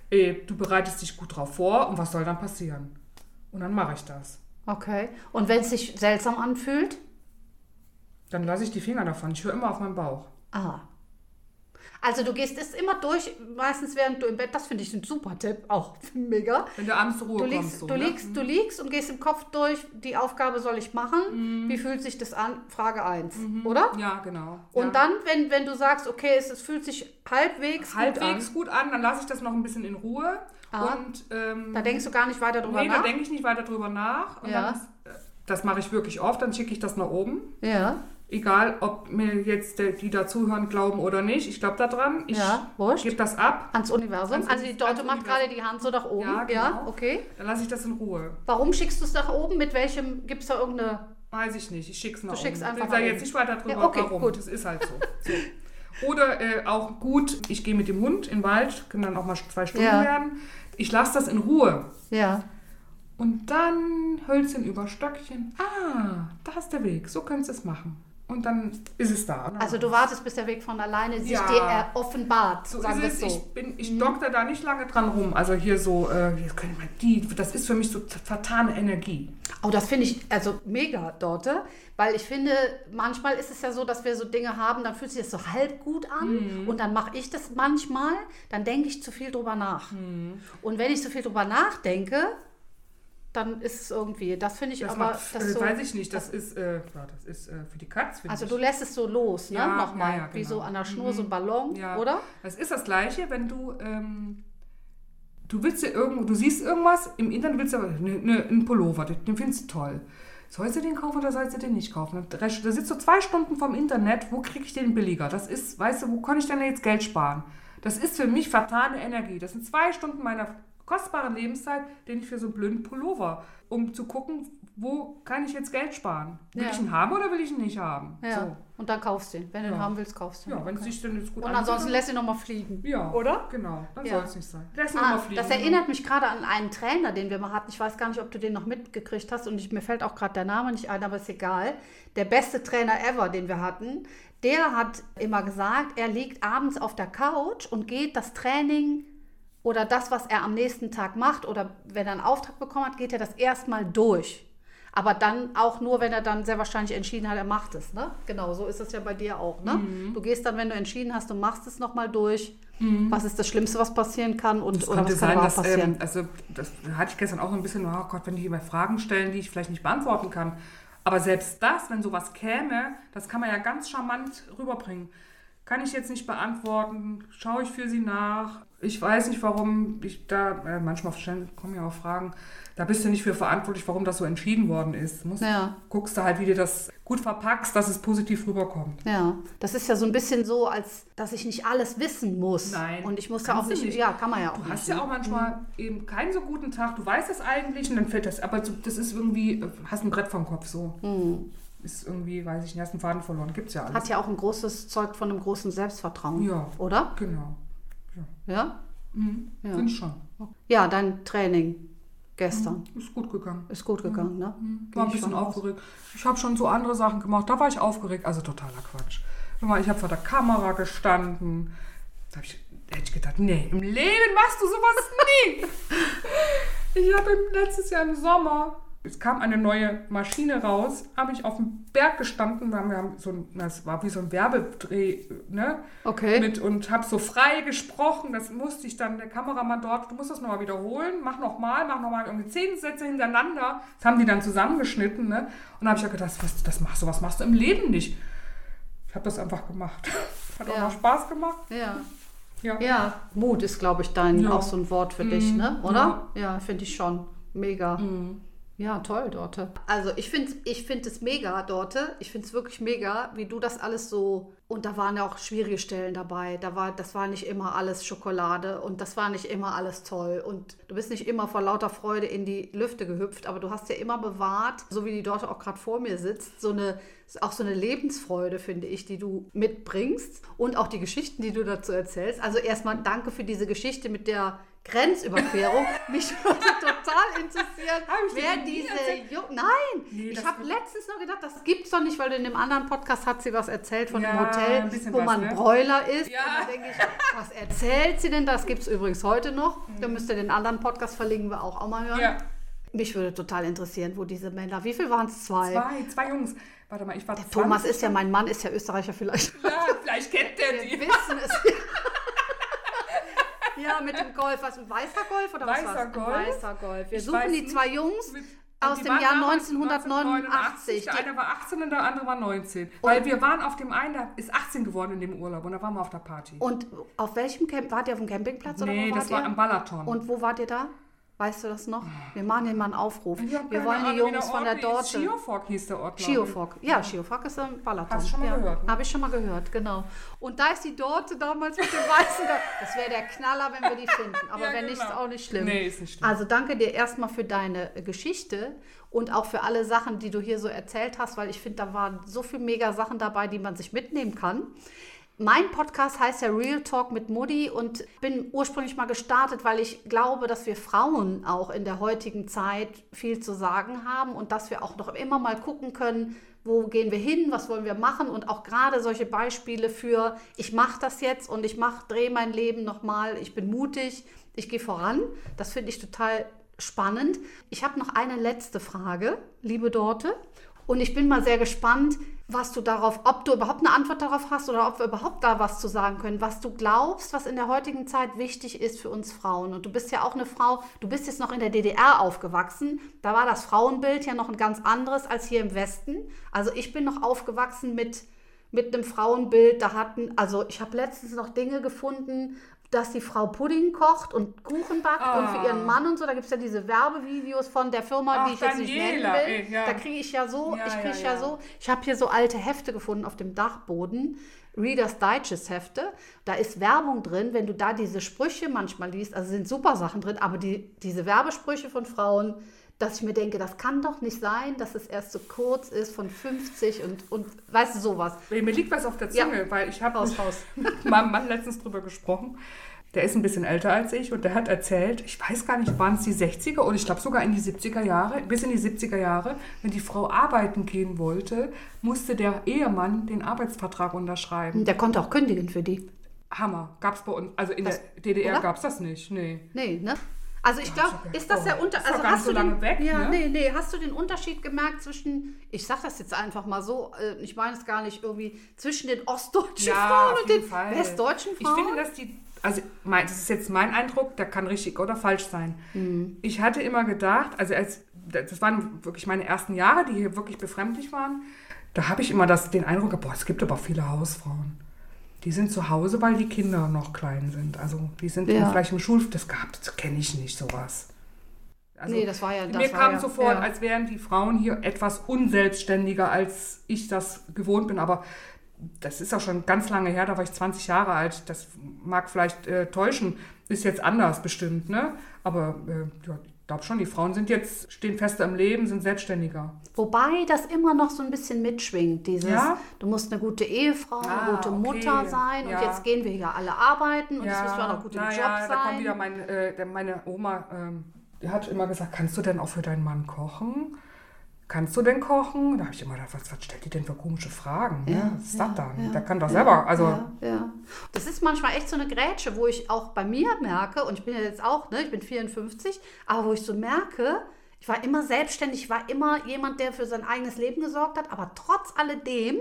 Äh, du bereitest dich gut drauf vor und was soll dann passieren? Und dann mache ich das. Okay. Und wenn es sich seltsam anfühlt? Dann lasse ich die Finger davon. Ich höre immer auf meinen Bauch. Ah. Also du gehst es immer durch, meistens während du im Bett, das finde ich ein super Tipp, auch [LAUGHS] mega. Wenn du abends zur Ruhe Du liegst, kommst. So, du, ne? liegst, du liegst und gehst im Kopf durch, die Aufgabe soll ich machen. Wie fühlt sich das an? Frage 1, oder? Ja, genau. Und ja. dann, wenn, wenn du sagst, okay, es, es fühlt sich halbwegs, halbwegs gut gut an, dann lasse ich das noch ein bisschen in Ruhe. Ah. Und ähm, an. Da denkst du gar nicht weiter drüber nee, da nach. denke ich nicht weiter drüber nach. Und Ja. dann äh, das mache ich wirklich oft, dann schicke ich das nach oben. Ja, Egal, ob mir jetzt die dazuhören glauben oder nicht. Ich glaube daran. Ich Ja, gebe das ab. ans Universum. Ans also die ans macht gerade die Hand so nach oben. Ja, Ja, genau. okay. Dann lasse ich das in Ruhe. Warum schickst du es nach oben? Mit welchem, gibt es da irgendeine... Weiß ich nicht. Ich schicke es nach Du schickst einfach ich sage jetzt nicht weiter drüber, Ja, okay, warum. gut. Das ist halt so. so. Oder äh, auch gut, ich gehe mit dem Hund in den Wald, können dann auch mal zwei Stunden Ja. werden. Ich lasse das in Ruhe. Ja. Und dann Hölzchen über Stöckchen. Ah, da ist der Weg. So könntest du es machen. Und dann ist es da. ne? Also du wartest, bis der Weg von alleine sich Ja. dir offenbart, so sagen ist es so. Ich, bin, ich dokter da nicht lange dran rum. Also hier so, äh, hier können wir die, das ist für mich so vertane Energie. Oh, das finde ich also mega, Dorte, weil ich finde, manchmal ist es ja so, dass wir so Dinge haben, dann fühlt sich das so halb gut an Mhm. und dann mache ich das manchmal, dann denke ich zu viel drüber nach. Mhm. Und wenn ich zu viel drüber nachdenke, dann ist es irgendwie, das finde ich Das aber, macht, das äh, so, weiß ich nicht, das ist, äh, ja, das ist äh, für die Katz, also ich. du lässt es so los, ne? Ja, Nochmal, ja, ja, wie genau. so an der Schnur, so ein Ballon, Ja. oder? Das ist das Gleiche, wenn du, ähm, du willst dir irgendwo, du siehst irgendwas im Internet, willst du aber ne, ne, einen Pullover, den, findest du toll. Sollst du den kaufen oder sollst du den nicht kaufen? Da sitzt du zwei Stunden vom Internet, wo kriege ich den billiger? Das ist, weißt du, wo kann ich denn jetzt Geld sparen? Das ist für mich vertane Energie. Das sind zwei Stunden meiner kostbaren Lebenszeit, den ich für so einen blöden Pullover, um zu gucken, wo kann ich jetzt Geld sparen? Will Ja. ich ihn haben oder will ich ihn nicht haben? Ja. So. Und dann kaufst du ihn. Wenn du ihn Ja. haben willst, kaufst du ihn. Ja, wenn es Okay. sich dann jetzt gut Und ansonsten lässt ihn nochmal fliegen. ja, Oder? Genau, dann Ja. soll es nicht sein. Lass ihn Ah, mal fliegen. das erinnert mich gerade an einen Trainer, den wir mal hatten. Ich weiß gar nicht, ob du den noch mitgekriegt hast und ich, mir fällt auch gerade der Name nicht ein, aber ist egal. Der beste Trainer ever, den wir hatten, der hat immer gesagt, er liegt abends auf der Couch und geht das Training oder das, was er am nächsten Tag macht oder wenn er einen Auftrag bekommen hat, geht er das erstmal durch. Aber dann auch nur, wenn er dann sehr wahrscheinlich entschieden hat, er macht es. Ne? Genau, so ist es ja bei dir auch. Ne? Mhm. Du gehst dann, wenn du entschieden hast, du machst es nochmal durch. Was ist das Schlimmste, was passieren kann? Und, Es oder was kann sein, dass, passieren? ähm, also das hatte ich gestern auch so ein bisschen, oh Gott, wenn die immer Fragen stellen, die ich vielleicht nicht beantworten kann. Aber selbst das, wenn sowas käme, das kann man ja ganz charmant rüberbringen. Kann ich jetzt nicht beantworten, schaue ich für sie nach. Ich weiß nicht, warum ich da, äh, manchmal kommen ja auch Fragen, da bist du nicht für verantwortlich, warum das so entschieden worden ist. Musst, Ja. Guckst du halt, wie du das gut verpackst, dass es positiv rüberkommt. Ja, das ist ja so ein bisschen so, als dass ich nicht alles wissen muss. Nein, Und ich muss ja auch du nicht, nicht. ja, kann man ja auch Du nicht. hast ja ne? auch manchmal eben keinen so guten Tag, du weißt es eigentlich und dann fällt das, aber das ist irgendwie, hast ein Brett vom Kopf so. Ist irgendwie, weiß ich nicht, hast einen Faden verloren, gibt's ja alles. Hat ja auch ein großes Zeug von einem großen Selbstvertrauen. Ja. Oder? Genau, Ja? mhm. Ja. finde ich schon. Ja, dein Training gestern Ist gut gegangen. ist gut gegangen, ne? Geh War ein ich bisschen von aus. aufgeregt. Ich habe schon so andere Sachen gemacht, da war ich aufgeregt, also totaler Quatsch. Ich habe vor der Kamera gestanden, da ich, hätte ich gedacht, nee, im Leben machst du sowas nie. [LAUGHS] ich habe letztes Jahr im Sommer, es kam eine neue Maschine raus, habe ich auf dem Berg gestanden, wir haben, so ein, das war wie so ein Werbedreh, ne? Okay. Mit, und habe so frei gesprochen. Das musste ich dann, der Kameramann dort, du musst das nochmal wiederholen, mach nochmal, mach nochmal irgendwie zehn Sätze hintereinander. Das haben die dann zusammengeschnitten. Ne? Und da habe ich ja gedacht, was, das machst du, was machst du im Leben nicht? Ich habe das einfach gemacht. [LAUGHS] Hat auch Ja. noch Spaß gemacht. ja. Ja. Ja, Mut ist, glaube ich, dein Ja. auch so ein Wort für dich, ne? Oder? Ja, finde ich schon. Mega. Mhm. Ja, toll, Dorte. Also ich finde ich find es mega, Dorte. Ich finde es wirklich mega, wie du das alles so. Und da waren ja auch schwierige Stellen dabei. Da war, das war nicht immer alles Schokolade und das war nicht immer alles toll. Und du bist nicht immer vor lauter Freude in die Lüfte gehüpft, aber du hast ja immer bewahrt, so wie die Dorte auch gerade vor mir sitzt, so eine, auch so eine Lebensfreude, finde ich, die du mitbringst und auch die Geschichten, die du dazu erzählst. Also erstmal danke für diese Geschichte mit der Grenzüberquerung. [LAUGHS] Mich würde total interessieren, wer diese? Ju Nein, Nee, ich habe letztens noch gedacht, das gibt's doch nicht, weil in dem anderen Podcast hat sie was erzählt von Ja, Hotel, ein bisschen wo was, man ne? Bräuler ist. Ja. Und da denke ich, was erzählt sie denn? Das gibt's übrigens heute noch. Da müsst ihr den anderen Podcast verlinken wir auch, auch mal hören. Ja. Mich würde total interessieren, wo diese Männer, wie viel waren es? Zwei. Zwei, zwei Jungs. Warte mal, ich war Der Thomas ist ja, mein Mann ist ja Österreicher vielleicht. Ja, vielleicht kennt der Wir die. wissen es. Ja, mit dem Golf. Was, ein weißer Golf oder was Weißer? Ein Golf? Weißer Golf. Wir Ich suchen die zwei Jungs Mit- aus dem Jahr damals 1989. Der eine war 18 und der andere war 19. Weil wir waren auf dem einen, der ist 18 geworden in dem Urlaub und da waren wir auf der Party. Und auf welchem Camp? Wart ihr auf dem Campingplatz oder nee, das war am Balaton. Und wo wart ihr da? Weißt du das noch? Wir machen hier mal einen Aufruf. Wir wollen die Jungs von der. Dorte. Schiofok hieß der Ort. Schiofok. Ja, Schiofok ist im Balaton. Hast du schon mal ja. gehört, ne? Habe ich schon mal gehört, genau. Und da ist die Dorte damals mit dem weißen. Das wäre der Knaller, wenn wir die finden. Aber Ja, wenn nicht, ist genau. auch nicht schlimm. Nee, ist nicht schlimm. Also danke dir erstmal für deine äh, Geschichte und auch für alle Sachen, die du hier so erzählt hast, weil ich finde, da waren so viele mega Sachen dabei, die man sich mitnehmen kann. Mein Podcast heißt ja Real Talk mit Mutti und bin ursprünglich mal gestartet, weil ich glaube, dass wir Frauen auch in der heutigen Zeit viel zu sagen haben und dass wir auch noch immer mal gucken können, wo gehen wir hin, was wollen wir machen und auch gerade solche Beispiele für, ich mache das jetzt und ich mache, drehe mein Leben nochmal, ich bin mutig, ich gehe voran. Das finde ich total spannend. Ich habe noch eine letzte Frage, liebe Dorte. Und ich bin mal sehr gespannt, was du darauf, ob du überhaupt eine Antwort darauf hast oder ob wir überhaupt da was zu sagen können, was du glaubst, was in der heutigen Zeit wichtig ist für uns Frauen. Und du bist ja auch eine Frau, du bist jetzt noch in der DDR aufgewachsen. Da war das Frauenbild ja noch ein ganz anderes als hier im Westen. Also ich bin noch aufgewachsen mit, mit einem Frauenbild. Da hatten, also ich habe letztens noch Dinge gefunden, dass die Frau Pudding kocht und Kuchen backt und für ihren Mann und so. Da gibt es ja diese Werbevideos von der Firma, Ach, die ich jetzt nicht nennen Daniela, will. ey, ja. Da kriege ich ja so, Ja, ich kriege ja, ja, ja. so, ich habe hier so alte Hefte gefunden auf dem Dachboden. Reader's Digest Hefte. Da ist Werbung drin, wenn du da diese Sprüche manchmal liest, also sind super Sachen drin, aber die, diese Werbesprüche von Frauen, dass ich mir denke, das kann doch nicht sein, dass es erst so kurz ist von 50 und, und weißt du, sowas. Mir liegt was auf der Zunge, weil ich habe raus. mit [LAUGHS] meinem Mann letztens drüber gesprochen. Der ist ein bisschen älter als ich und der hat erzählt, ich weiß gar nicht, waren es die 60er oder ich glaube sogar in die 70er Jahre, bis in die 70er Jahre, wenn die Frau arbeiten gehen wollte, musste der Ehemann den Arbeitsvertrag unterschreiben. Der konnte auch kündigen für die. Hammer, gab es bei uns, also in Das- der DDR gab es das nicht, nee. Nee, ne? Also ich glaube, ist das Oh, der Unter... ist doch Also hast so du den, weg, Ja, ne? nee, nee. Hast du den Unterschied gemerkt zwischen, ich sag das jetzt einfach mal so, äh, ich meine es gar nicht irgendwie, zwischen den ostdeutschen Frauen auf und den Fall. westdeutschen Ich Frauen? finde, dass die, also mein, das ist jetzt mein Eindruck, der kann richtig oder falsch sein. Mhm. Ich hatte immer gedacht, also als, das waren wirklich meine ersten Jahre, die hier wirklich befremdlich waren, da habe ich immer das, den Eindruck boah, es gibt aber viele Hausfrauen. Die sind zu Hause, weil die Kinder noch klein sind. Also die sind Ja. vielleicht im Schul, das gab, das kenne ich nicht sowas. Also, nee, das war ja... Das mir kam ja, so vor, ja. als wären die Frauen hier etwas unselbstständiger, als ich das gewohnt bin. Aber das ist auch schon ganz lange her, da war ich 20 Jahre alt. Das mag vielleicht äh, täuschen, ist jetzt anders bestimmt, ne? Aber äh, ja, ich glaube schon, die Frauen sind jetzt, stehen fester im Leben, sind selbstständiger. Wobei das immer noch so ein bisschen mitschwingt, dieses, Ja? du musst eine gute Ehefrau, Ah, eine gute okay. Mutter sein und Ja. jetzt gehen wir ja alle arbeiten und jetzt müssen wir auch noch gut im Job ja, da kommt sein. wieder mein, äh, meine Oma, ähm, die hat immer gesagt, kannst du denn auch für deinen Mann kochen? Kannst du denn kochen? Da habe ich immer gedacht, was, was stellt die denn für komische Fragen? ne? was ist das dann? der kann doch selber, also Ja, ja. Das ist manchmal echt so eine Grätsche, wo ich auch bei mir merke, und ich bin ja jetzt auch, ne, ich bin 54, aber wo ich so merke, ich war immer selbstständig, ich war immer jemand, der für sein eigenes Leben gesorgt hat, aber trotz alledem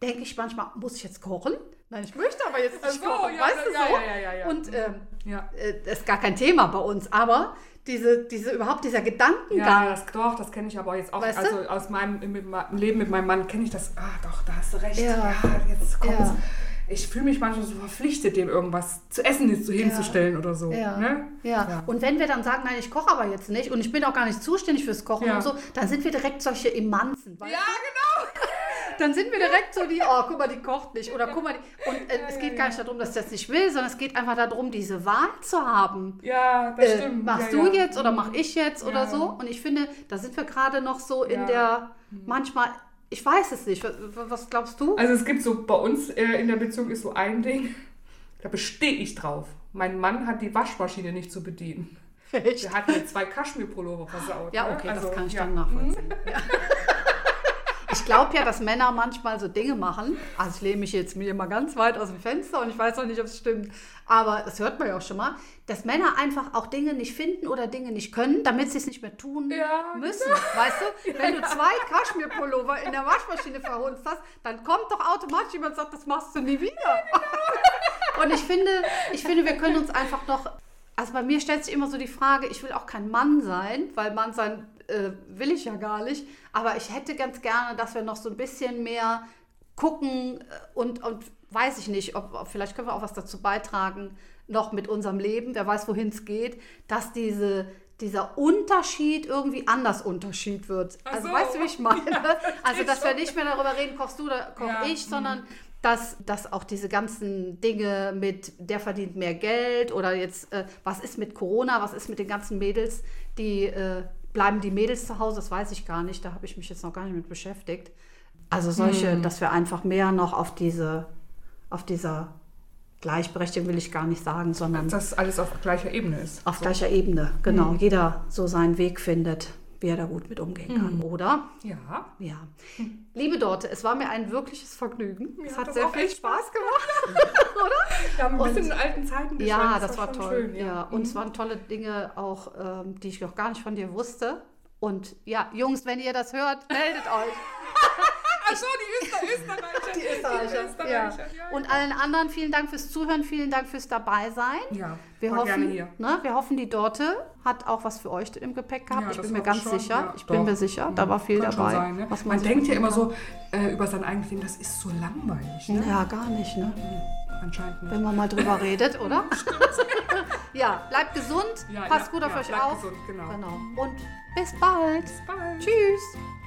denke ich manchmal, muss ich jetzt kochen? Nein, ich möchte aber jetzt nicht so, kochen, ja, weißt du ja, so? ja, ja, ja, ja. Und ähm, ja. äh, das ist gar kein Thema bei uns, aber diese, diese überhaupt dieser Gedankengang, Ja, das, doch, das kenne ich aber jetzt auch. Weißt du? also aus meinem mit Leben mit meinem Mann kenne ich das. Ah, doch, da hast du recht. Ja. jetzt kommt's. Ja. Ich fühle mich manchmal so verpflichtet, dem irgendwas zu essen jetzt so hinzustellen oder so. Ja. Ne? Ja. Ja. und wenn wir dann sagen, nein, ich koche aber jetzt nicht und ich bin auch gar nicht zuständig fürs Kochen Ja. und so, dann sind wir direkt solche Emanzen. Ja, du? genau. Dann sind wir direkt so die, [LAUGHS] oh, guck mal, die kocht nicht. Oder guck mal, die, und äh, es geht gar nicht darum, dass ich das nicht will, sondern es geht einfach darum, diese Wahl zu haben. Ja, das Äh, stimmt. machst ja, du ja. jetzt oder mach ich jetzt oder Ja. so? Und ich finde, da sind wir gerade noch so in Ja. der, manchmal, ich weiß es nicht. Was, was glaubst du? Also es gibt so, bei uns äh, in der Beziehung ist so ein Ding, da bestehe ich drauf. Mein Mann hat die Waschmaschine nicht zu bedienen. Echt? Der hat mir zwei Kaschmir-Pullover versaut. Ja, ne? okay, Also, das kann ich ja. dann nachvollziehen. Ja. [LAUGHS] Ich glaube ja, dass Männer manchmal so Dinge machen. Also ich lehne mich jetzt mir mal ganz weit aus dem Fenster und ich weiß auch nicht, ob es stimmt. Aber das hört man ja auch schon mal, dass Männer einfach auch Dinge nicht finden oder Dinge nicht können, damit sie es nicht mehr tun Ja, müssen. Weißt du, wenn du zwei Kaschmir-Pullover in der Waschmaschine verhunzt hast, dann kommt doch automatisch jemand und sagt, das machst du nie wieder. [LAUGHS] Und ich finde, ich finde, wir können uns einfach noch. Also bei mir stellt sich immer so die Frage, ich will auch kein Mann sein, weil Mann sein äh, will ich ja gar nicht. Aber ich hätte ganz gerne, dass wir noch so ein bisschen mehr gucken äh, und, und weiß ich nicht, ob, ob vielleicht können wir auch was dazu beitragen, noch mit unserem Leben, wer weiß, wohin es geht, dass diese, dieser Unterschied irgendwie anders Unterschied wird. Ach Also so. weißt du, wie ich [LAUGHS] meine? also, ich dass wir nicht mehr darüber reden, kochst du oder koch Ja, ich, sondern dass, dass auch diese ganzen Dinge mit, der verdient mehr Geld oder jetzt, äh, was ist mit Corona, was ist mit den ganzen Mädels, die äh, bleiben die Mädels zu Hause, das weiß ich gar nicht, da habe ich mich jetzt noch gar nicht mit beschäftigt. Also solche, dass wir einfach mehr noch auf diese, auf dieser Gleichberechtigung will ich gar nicht sagen, sondern Dass alles auf gleicher Ebene ist. auf gleicher Ebene, genau, jeder so seinen Weg findet, wie er da gut mit umgehen kann, oder? Ja. Ja. [LAUGHS] Liebe Dorte, es war mir ein wirkliches Vergnügen. Mir es hat hat das sehr viel Spaß gemacht. [LAUGHS] Wir haben ein Und- bisschen in alten Zeiten geschaut, Ja, das, war, schon toll. Schön, ja. ja. Und es waren tolle Dinge auch, ähm, die ich noch gar nicht von dir wusste. Und ja, Jungs, wenn ihr das hört, meldet euch. [LAUGHS] Achso, die Öster Österreicher. Die Österreicher. Österreicher, Ja. ja. Und allen anderen vielen Dank fürs Zuhören, vielen Dank fürs Dabeisein. Ja, Wir hoffen, hier. ne, wir hoffen, die Dorte hat auch was für euch im Gepäck gehabt. Ja, ich bin mir ganz schon. sicher. Ich bin doch. mir sicher, da war viel Kann dabei. Sein, ne? was man sich denkt ja immer kann. so äh, über sein eigenes Leben, das ist so langweilig. Ne? Ja, gar nicht, ne? Anscheinend nicht. Wenn man mal drüber [LAUGHS] redet, oder? [LAUGHS] ja, bleibt gesund, passt gut auf euch auf. gesund, genau. genau. Und bis bald. Bis bald. Tschüss.